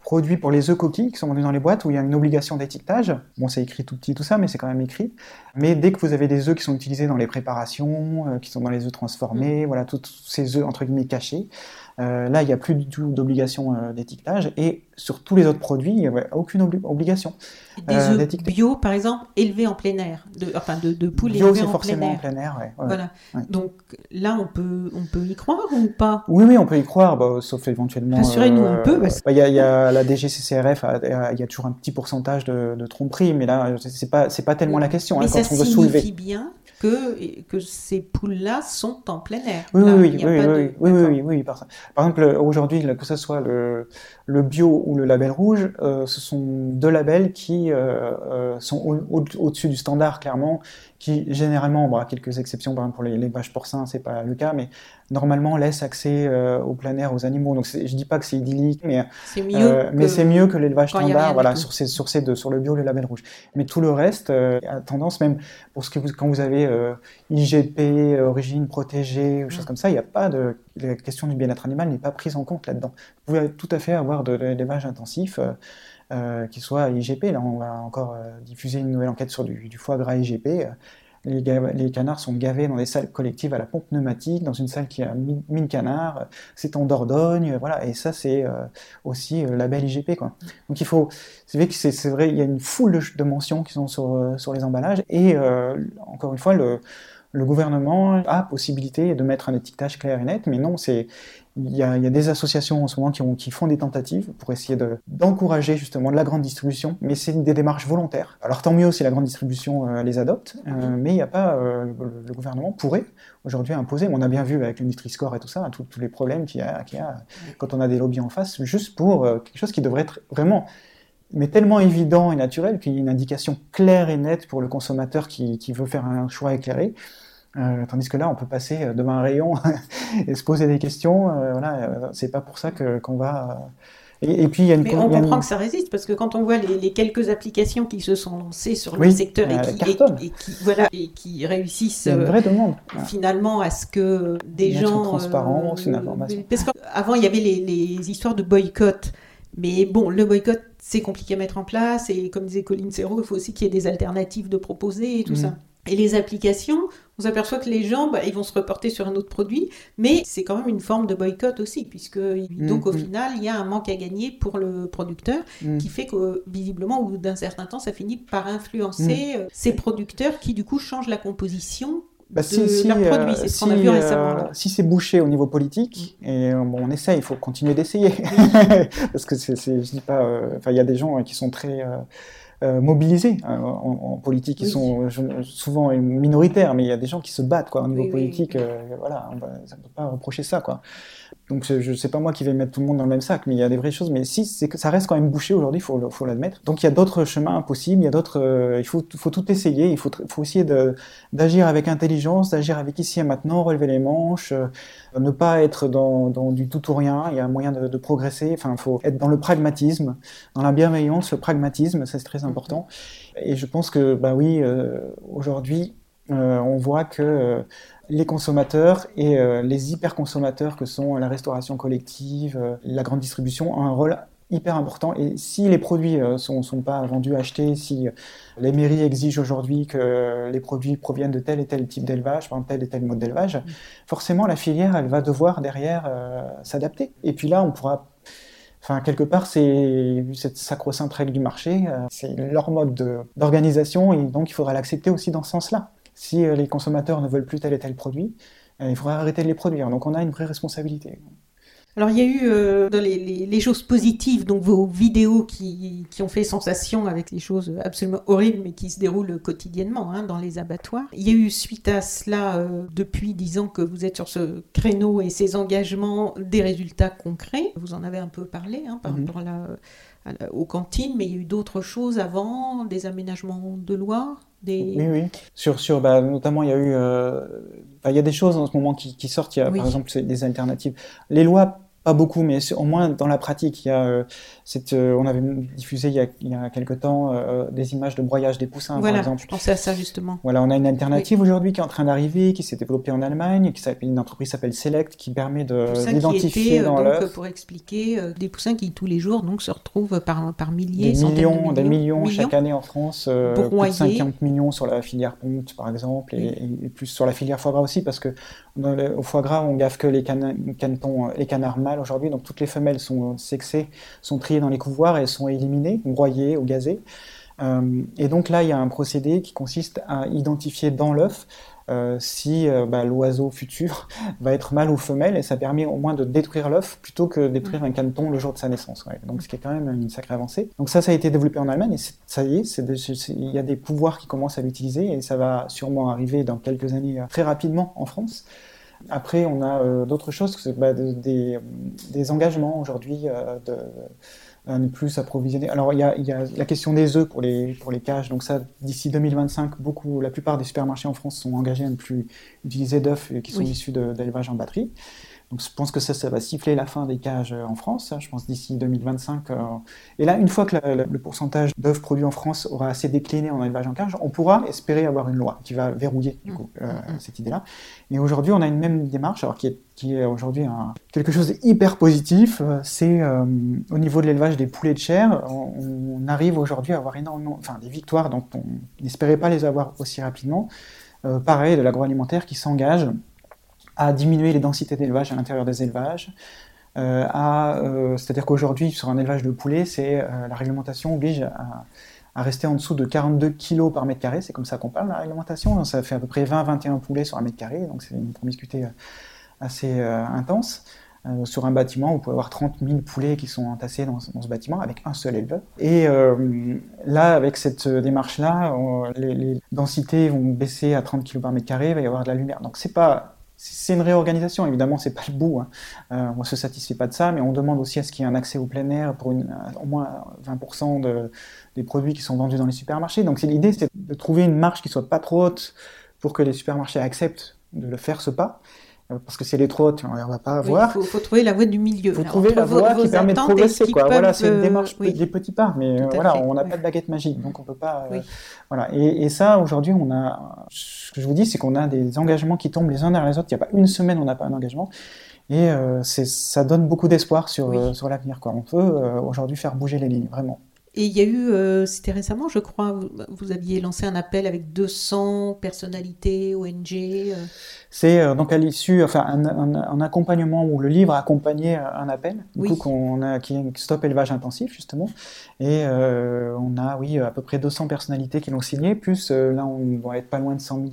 produits pour les œufs coquilles qui sont vendus dans les boîtes où il y a une obligation d'étiquetage. Bon, c'est écrit tout petit, tout ça, mais c'est quand même écrit. Mais dès que vous avez des œufs qui sont utilisés dans les préparations, euh, qui sont dans les œufs transformés, voilà, tous ces œufs entre guillemets cachés, euh, là, il n'y a plus du tout d'obligation euh, d'étiquetage. Et sur tous les autres produits, il n'y a aucune obligation. Des œufs bio, par exemple, élevés en plein air, de, enfin de, de poules bio, élevées en forcément plein air. en plein air. voilà. Donc là, on peut, on peut y croire ou pas? Oui, oui, on peut y croire, bah, sauf éventuellement. Rassurez-nous un peu. Bah, il y, a, la DGCCRF, il y a toujours un petit pourcentage de, de tromperie, mais là, c'est pas, pas tellement la question. Mais hein, ça quand on veut signifie bien que, que ces poules-là sont en plein air. Oui, oui, oui, oui, oui, oui, oui, oui, Par, par exemple, aujourd'hui, que ce soit le, le bio ou le label rouge, euh, ce sont deux labels qui euh, euh, sont au-dessus du standard, clairement, qui généralement, bon, à quelques exceptions, par exemple pour les, les vaches porcins, c'est pas le cas, mais normalement laissent accès euh, au plein air aux animaux. Donc je dis pas que c'est idyllique, mais c'est mieux, euh, mais c'est mieux que l'élevage standard, voilà, sur ces sur ces deux, sur le bio, le label rouge. Mais tout le reste euh, a tendance même pour ce que vous, quand vous avez euh, IGP, origine protégée, ou choses comme ça, il n'y a pas de la question du bien-être animal n'est pas prise en compte là-dedans. Vous pouvez tout à fait avoir de, de l'élevage intensif. Euh, qui soit IGP. Là, on va encore euh, diffuser une nouvelle enquête sur du, foie gras IGP. Les, les, canards sont gavés dans des salles collectives à la pompe pneumatique, dans une salle qui a 1000 canards, c'est en Dordogne, voilà, et ça c'est euh, aussi le label IGP. Quoi. Donc il faut, c'est vrai que il y a une foule de, mentions qui sont sur, les emballages, et encore une fois, le gouvernement a possibilité de mettre un étiquetage clair et net, mais non, c'est il y, a, il y, a, des associations en ce moment qui, ont, qui font des tentatives pour essayer d'encourager justement de la grande distribution, mais c'est des démarches volontaires. Alors tant mieux si la grande distribution euh, les adopte, euh, mais il n'y a pas, euh, le, gouvernement pourrait aujourd'hui imposer, on a bien vu avec le Nutri-Score et tout ça, tous les problèmes qu'il y, qu y, a quand on a des lobbies en face, juste pour quelque chose qui devrait être vraiment mais tellement évident et naturel qu'il y a une indication claire et nette pour le consommateur qui, qui veut faire un choix éclairé. Euh, tandis que là, on peut passer euh, devant un rayon et se poser des questions. Euh, voilà, euh, c'est pas pour ça que qu'on va. Et, et, puis il y a une. Mais on comprend une... que ça résiste parce que quand on voit les, les, quelques applications qui se sont lancées sur le oui, secteur et qui, et, et, qui, voilà et qui réussissent une vraie demande. finalement à ce que des gens. transparence, une information. Parce qu'avant il y avait les, les histoires de boycott. Mais bon, le boycott, c'est compliqué à mettre en place. Et comme disait Colline Serrault, il faut aussi qu'il y ait des alternatives de proposer et tout mmh. ça. Et les applications, on s'aperçoit que les gens, bah, ils vont se reporter sur un autre produit, mais c'est quand même une forme de boycott aussi, puisque donc au final, il y a un manque à gagner pour le producteur, mmh. qui fait que visiblement, au bout d'un certain temps, ça finit par influencer mmh. ces producteurs qui du coup changent la composition bah, si, si, euh, c'est ce qu'on a vu récemment. Là. Si c'est bouché au niveau politique, et bon, on essaye, il faut continuer d'essayer, parce que c'est, je dis pas, enfin, il y a des gens qui sont très euh, mobilisés hein, en, en, politique, oui. sont souvent minoritaires, mais il y a des gens qui se battent quoi, au niveau oui, politique. Oui, euh, voilà, on va, ça ne peut pas reprocher ça. Quoi. Donc je sais pas moi qui vais mettre tout le monde dans le même sac, mais il y a des vraies choses. Mais si c'est que ça reste quand même bouché aujourd'hui, faut faut l'admettre. Donc il y a d'autres chemins possibles, il y a d'autres. Euh, il faut faut tout essayer. Il faut faut essayer d'agir avec intelligence, d'agir avec ici et maintenant, relever les manches, euh, ne pas être dans, dans, du tout ou rien. Il y a moyen de, de progresser. Enfin, il faut être dans le pragmatisme, dans la bienveillance, le pragmatisme, c'est très important. Et je pense que bah oui, euh, aujourd'hui, euh, on voit que euh, les consommateurs et les hyper-consommateurs que sont la restauration collective, la grande distribution ont un rôle hyper important. Et si les produits ne sont, sont, pas vendus, achetés, si les mairies exigent aujourd'hui que les produits proviennent de tel et tel type d'élevage, par tel et tel mode d'élevage, mmh. forcément la filière, elle va devoir derrière s'adapter. Et puis là, on pourra Enfin, quelque part, c'est cette sacro-sainte règle du marché, euh, c'est leur mode d'organisation et donc il faudra l'accepter aussi dans ce sens-là. Si euh, les consommateurs ne veulent plus tel et tel produit, euh, il faudra arrêter de les produire. Donc on a une vraie responsabilité. Alors il y a eu euh, dans les, les, les, choses positives, donc vos vidéos qui, qui, ont fait sensation avec les choses absolument horribles mais qui se déroulent quotidiennement hein, dans les abattoirs. Il y a eu suite à cela, euh, depuis dix ans que vous êtes sur ce créneau et ces engagements, des résultats concrets. Vous en avez un peu parlé hein, par -hmm. rapport à la, aux cantines, mais il y a eu d'autres choses avant, des aménagements de loi des... Oui, oui. Sur, sur, bah, notamment, il y a eu, euh, bah, il y a des choses en ce moment qui, qui sortent. Il y a, oui. par exemple, des alternatives. Les lois pas beaucoup, mais au moins dans la pratique, il y a cette, on avait diffusé il y a, il y a quelque temps des images de broyage des poussins, voilà, par exemple. je pensais à ça justement. Voilà, on a une alternative aujourd'hui qui est en train d'arriver, qui s'est développée en Allemagne, qui une entreprise s'appelle Select, qui permet de d'identifier dans l'œuf. Pour expliquer, des poussins qui tous les jours donc se retrouvent par par milliers, des millions, des millions, chaque année en France, euh, plus de 50 millions sur la filière ponte par exemple, et, plus sur la filière foie gras aussi, parce que au foie gras on gaffe que les, canetons, les canards mâles aujourd'hui, donc toutes les femelles sont sexées, sont triées dans les couvoirs et sont éliminées, broyées ou gazées. Euh, et donc là, il y a un procédé qui consiste à identifier dans l'œuf euh, si euh, bah, l'oiseau futur va être mâle ou femelle, et ça permet au moins de détruire l'œuf plutôt que détruire un caneton le jour de sa naissance. Donc ce qui est quand même une sacrée avancée. Donc ça, ça a été développé en Allemagne, et ça y est, il y a des pouvoirs qui commencent à l'utiliser, et ça va sûrement arriver dans quelques années très rapidement en France. Après, on a d'autres choses, bah, des, engagements aujourd'hui de ne plus s'approvisionner. Alors il y, a, la question des œufs pour les, pour les cages, donc ça d'ici 2025, beaucoup, la plupart des supermarchés en France sont engagés à ne plus utiliser d'œufs qui sont issus d'élevage en batterie. Donc je pense que ça, ça va siffler la fin des cages euh, en France, hein, je pense d'ici 2025. Euh. Et là, une fois que le pourcentage d'œufs produits en France aura assez décliné en élevage en cage, on pourra espérer avoir une loi qui va verrouiller du coup, euh, mm, mm, mm. cette idée-là. Et aujourd'hui, on a une même démarche, alors qui est, qui est aujourd'hui quelque chose d'hyper positif. C'est au niveau de l'élevage des poulets de chair, on, on arrive aujourd'hui à avoir énormément, enfin des victoires dont on n'espérait pas les avoir aussi rapidement. pareil, de l'agroalimentaire qui s'engage à diminuer les densités d'élevage à l'intérieur des élevages. Euh, euh, c'est-à-dire qu'aujourd'hui, sur un élevage de poulets, c'est euh, la réglementation oblige à, rester en dessous de 42 kg par mètre carré. C'est comme ça qu'on parle, la réglementation. Ça fait à peu près 20-21 poulets sur un mètre carré, donc c'est une promiscuité assez intense. sur un bâtiment, vous pouvez avoir 30 000 poulets qui sont entassés dans, ce bâtiment avec un seul éleveur. Et là, avec cette démarche-là, les, les, densités vont baisser à 30 kg par mètre carré, il va y avoir de la lumière. Donc c'est pas c'est une réorganisation, évidemment, c'est pas le bout. Hein. Euh, on se satisfait pas de ça, mais on demande aussi à ce qu'il y ait un accès au plein air pour une, au moins 20% de, des produits qui sont vendus dans les supermarchés. Donc l'idée, c'est de trouver une marge qui soit pas trop haute pour que les supermarchés acceptent de le faire ce pas, euh, parce que si elle est trop haute, on ne va pas avoir. Il faut, trouver la voie du milieu. Il faut trouver la voie qui permet de progresser. Quoi. Voilà, c'est une démarche des petits pas, mais euh, voilà, on n'a pas de baguette magique, donc on peut pas. Euh, voilà. Et, et ça, aujourd'hui, on a. Ce que je vous dis, c'est qu'on a des engagements qui tombent les uns derrière les autres. Il n'y a pas une semaine, on n'a pas un engagement. Et euh, ça donne beaucoup d'espoir sur, sur l'avenir. On peut aujourd'hui faire bouger les lignes, vraiment. Et il y a eu, euh, c'était récemment, je crois, vous, aviez lancé un appel avec 200 personnalités, ONG. Euh. C'est euh, donc à l'issue, enfin, un, accompagnement où le livre a accompagné un appel, du coup, qu'on a, qui est Stop élevage intensif, justement. Et on a, oui, à peu près 200 personnalités qui l'ont signé, plus là, on doit être pas loin de 100 000,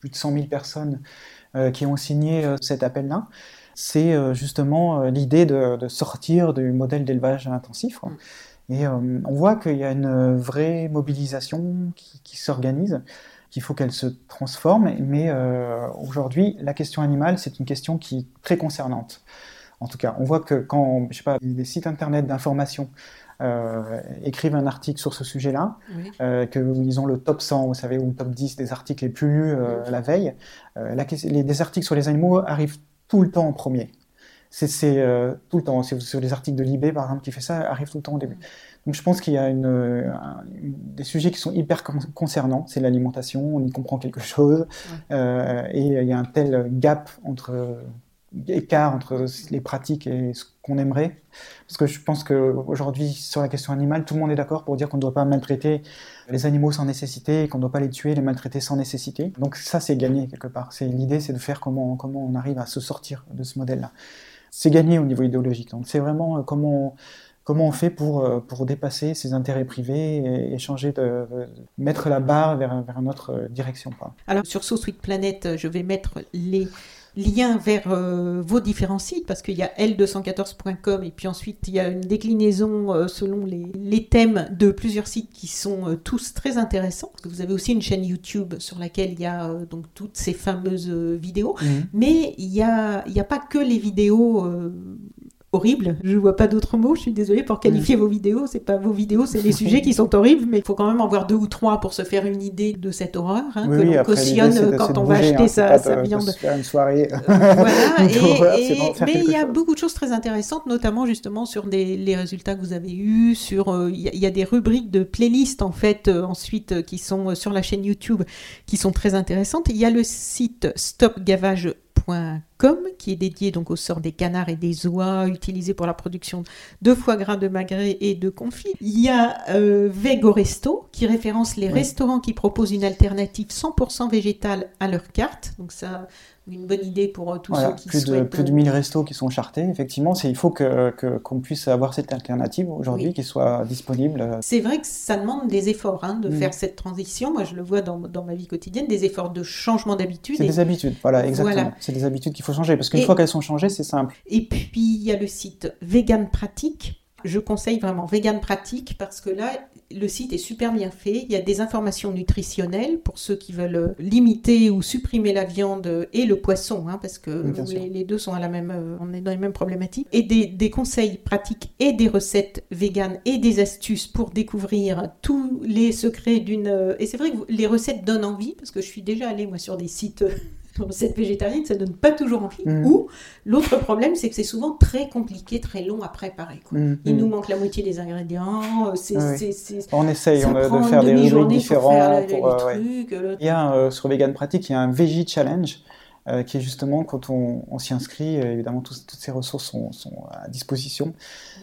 plus de 100 000 personnes qui ont signé cet appel-là c'est justement l'idée de, sortir du modèle d'élevage intensif. Mm. Et euh, on voit qu'il y a une vraie mobilisation qui, s'organise, qu'il faut qu'elle se transforme. Mais euh, aujourd'hui, la question animale, c'est une question qui est très concernante. En tout cas, on voit que quand, je sais pas, des sites internet d'information euh, écrivent un article sur ce sujet-là, euh, qu'ils ont le top 100, vous savez, ou le top 10 des articles les plus lus la veille, la, les, des articles sur les animaux arrivent tout le temps en premier c'est euh, tout le temps. Sur les articles de Libé, par exemple, qui fait ça, arrive tout le temps au début. Donc je pense qu'il y a une, des sujets qui sont hyper concernants. C'est l'alimentation, on y comprend quelque chose. Euh, et il y a un tel gap entre écart entre les pratiques et ce qu'on aimerait. Parce que je pense qu'aujourd'hui, sur la question animale, tout le monde est d'accord pour dire qu'on ne doit pas maltraiter les animaux sans nécessité, qu'on ne doit pas les tuer, les maltraiter sans nécessité. Donc ça, c'est gagné quelque part. C'est L'idée, c'est de faire comment, comment on arrive à se sortir de ce modèle-là c'est gagné au niveau idéologique. Donc c'est vraiment euh, comment on, comment on fait pour, euh, pour dépasser ses intérêts privés et, changer mettre la barre vers, vers une autre euh, direction. Alors sur So Sweet Planet, je vais mettre les lien vers euh, vos différents sites, parce qu'il y a L214.com et puis ensuite il y a une déclinaison euh, selon les, les, thèmes de plusieurs sites qui sont euh, tous très intéressants. Vous avez aussi une chaîne YouTube sur laquelle il y a donc toutes ces fameuses vidéos, mmh. mais il n'y a, il y a pas que les vidéos horrible. Je vois pas d'autres mots. Je suis désolée pour qualifier vos vidéos. C'est pas vos vidéos, c'est les sujets qui sont horribles, mais il faut quand même en voir deux ou trois pour se faire une idée de cette horreur hein, Oui, que oui, l'on cautionne quand on va acheter hein, sa, c'est pas sa de- de viande. se faire une soirée. voilà, et- d'en et- faire mais il y a chose. beaucoup de choses très intéressantes, notamment justement sur des, les résultats que vous avez eus, sur euh, il y, a- il y a des rubriques de playlists en fait euh, ensuite euh, qui sont euh, sur la chaîne YouTube qui sont très intéressantes. Il y a le site stopgavage.com qui est dédié donc au sort des canards et des oies utilisés pour la production de foie gras, de magret et de confit. Il y a euh, Vego Resto qui référence les restaurants qui proposent une alternative 100% végétale à leur carte. Donc ça, une bonne idée pour euh, tous Voilà, ceux qui plus, de, plus de euh, 1000 restos qui sont chartés. Effectivement, il faut que, que- qu'on puisse avoir cette alternative aujourd'hui Oui. qui soit disponible. euh, C'est vrai que ça demande des efforts hein, de Mm. faire cette transition. Moi, je le vois dans, dans ma vie quotidienne, des efforts de changement d'habitude. C'est Et, des habitudes, voilà, exactement. Voilà. C'est des habitudes qu'il faut changer parce qu'une fois qu'elles sont changées, c'est simple. et puis, il y a le site Vegan Pratique. Je conseille vraiment Vegan Pratique parce que là, le site est super bien fait. Il y a des informations nutritionnelles pour ceux qui veulent limiter ou supprimer la viande et le poisson, hein, parce que Oui, les, les deux sont à la même, euh, on est dans les mêmes problématiques. Et des, des conseils pratiques et des recettes véganes et des astuces pour découvrir tous les secrets d'une. Et c'est vrai que les recettes donnent envie, parce que je suis déjà allée moi sur des sites. De recettes végétariennes, ça donne pas toujours envie. Mhm. Ou l'autre problème, c'est que c'est souvent très compliqué, très long à préparer. quoi. Mm, Il mm. nous manque la moitié des ingrédients. euh, Ah oui. c'est- On essaye on de faire des rubriques demi-journée pour euh, ouais. trucs. le- Il y a euh, sur Vegan Pratique, il y a un Veggie Challenge euh, qui est justement quand on, on s'y inscrit, évidemment toutes ces ressources sont, sont à disposition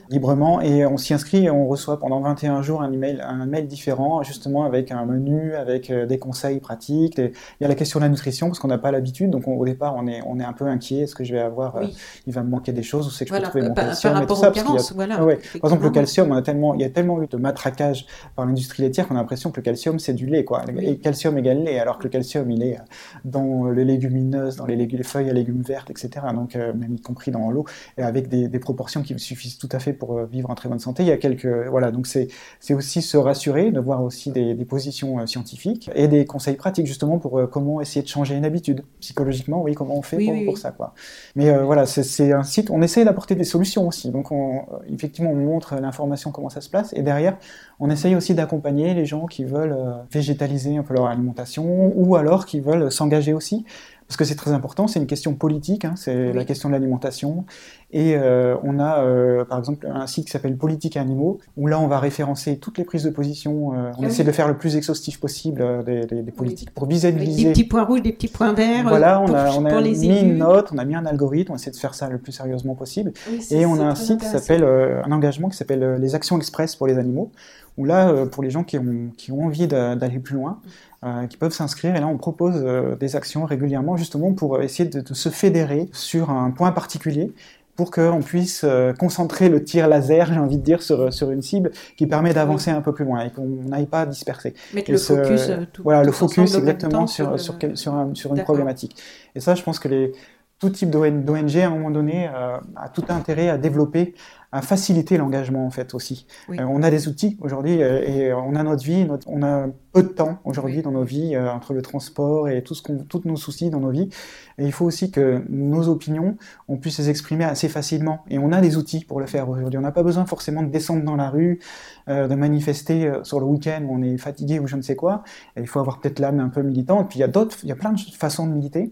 librement et on s'y inscrit et on reçoit pendant 21 jours un email, un mail différent justement avec un menu, avec euh, des conseils pratiques. des- Il y a la question de la nutrition parce qu'on n'a pas l'habitude, donc on- au départ on est, on est un peu inquiet, est-ce que je vais avoir, euh, Oui. il va me manquer des choses? Ou c'est que je Voilà, peux trouver mon par, calcium par et tout ça parce a voilà. ah ouais. Par exemple, le calcium, on a tellement, il y a tellement eu de matraquage par l'industrie laitière qu'on a l'impression que le calcium, c'est du lait, quoi. Oui. Et calcium égale lait, alors que le calcium, il est euh, dans les légumineuses, dans les, légu- les feuilles à légumes vertes, etc. Donc, euh, même y compris dans l'eau, et avec des, des proportions qui suffisent tout à fait pour euh, vivre en très bonne santé. Il y a quelques, voilà. Donc, c'est, c'est aussi se rassurer, de voir aussi des, des positions euh, scientifiques et des conseils pratiques, justement, pour euh, comment essayer de changer une habitude. Psychologiquement, oui, comment on fait Oui, pour, oui, pour oui. ça, quoi. Mais euh, voilà, c'est, un site, on essaie d'apporter des solutions aussi. Donc, on, effectivement, on montre l'information, comment ça se place, et derrière, on essaye aussi d'accompagner les gens qui veulent végétaliser un peu leur alimentation, ou alors qui veulent s'engager aussi, parce que c'est très important, c'est une question politique, hein, c'est Oui. la question de l'alimentation. Et euh, on a, euh, par exemple, un site qui s'appelle Politique Animaux, où là, on va référencer toutes les prises de position, euh, on Ah essaie oui. de faire le plus exhaustif possible des, des- des politiques, pour Avec visualiser... des petits points rouges, des petits points verts. Voilà, on pour- a, on a pour mis élus. une note, on a mis un algorithme, on essaie de faire ça le plus sérieusement possible. Oui, Et on a un site qui s'appelle, un engagement qui s'appelle les actions express pour les animaux, où là, pour les gens qui ont, qui ont envie d'a- d'aller plus loin, euh, qui peuvent s'inscrire, et là on propose euh, des actions régulièrement justement pour essayer de, de se fédérer sur un point particulier pour qu'on puisse euh, concentrer le tir laser, j'ai envie de dire, sur, sur une cible qui permet d'avancer un peu plus loin et qu'on n'aille pas disperser. Mettre Et le ce- focus. euh, tout- Voilà, le focus exactement sur, le- sur, quel- sur, un- sur une problématique. Et ça, je pense que les, tout type d'ONG, à un moment donné, euh, a tout intérêt à développer, à faciliter l'engagement, en fait, aussi. Oui. Euh, on a des outils aujourd'hui euh, et on a notre vie, notre- on a peu de temps aujourd'hui Oui. dans nos vies, euh, entre le transport et tout ce qu'on, tous nos soucis dans nos vies. Et il faut aussi que nos opinions, on puisse les exprimer assez facilement. Et on a des outils pour le faire aujourd'hui. On n'a pas besoin forcément de descendre dans la rue, de manifester sur le week-end où on est fatigué ou je ne sais quoi. Et il faut avoir peut-être l'âme un peu militante. Puis il y a d'autres, il y a plein de façons de militer.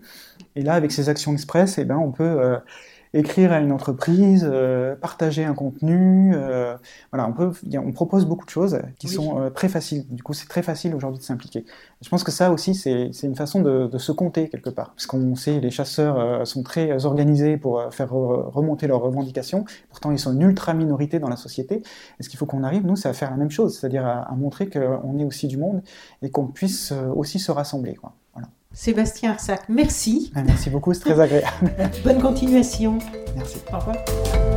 Et là, avec ces actions express, eh ben, on peut euh, écrire à une entreprise, euh, partager un contenu. euh, voilà, on peut, propose beaucoup de choses qui Oui. sont euh, très faciles. Du coup, c'est très facile aujourd'hui de s'impliquer. Je pense que ça aussi, c'est une façon de, de se compter quelque part. Parce qu'on sait, les chasseurs sont très organisés pour faire re- remonter leurs revendications. Pourtant, ils sont une ultra minorité dans la société. Et ce qu'il faut qu'on arrive, nous, c'est à faire la même chose, c'est-à-dire à, à montrer qu'on est aussi du monde et qu'on puisse aussi se rassembler. Quoi. Sébastien Arsac, merci. Ah, Merci beaucoup, c'est très agréable. Bonne continuation. Merci. Au revoir.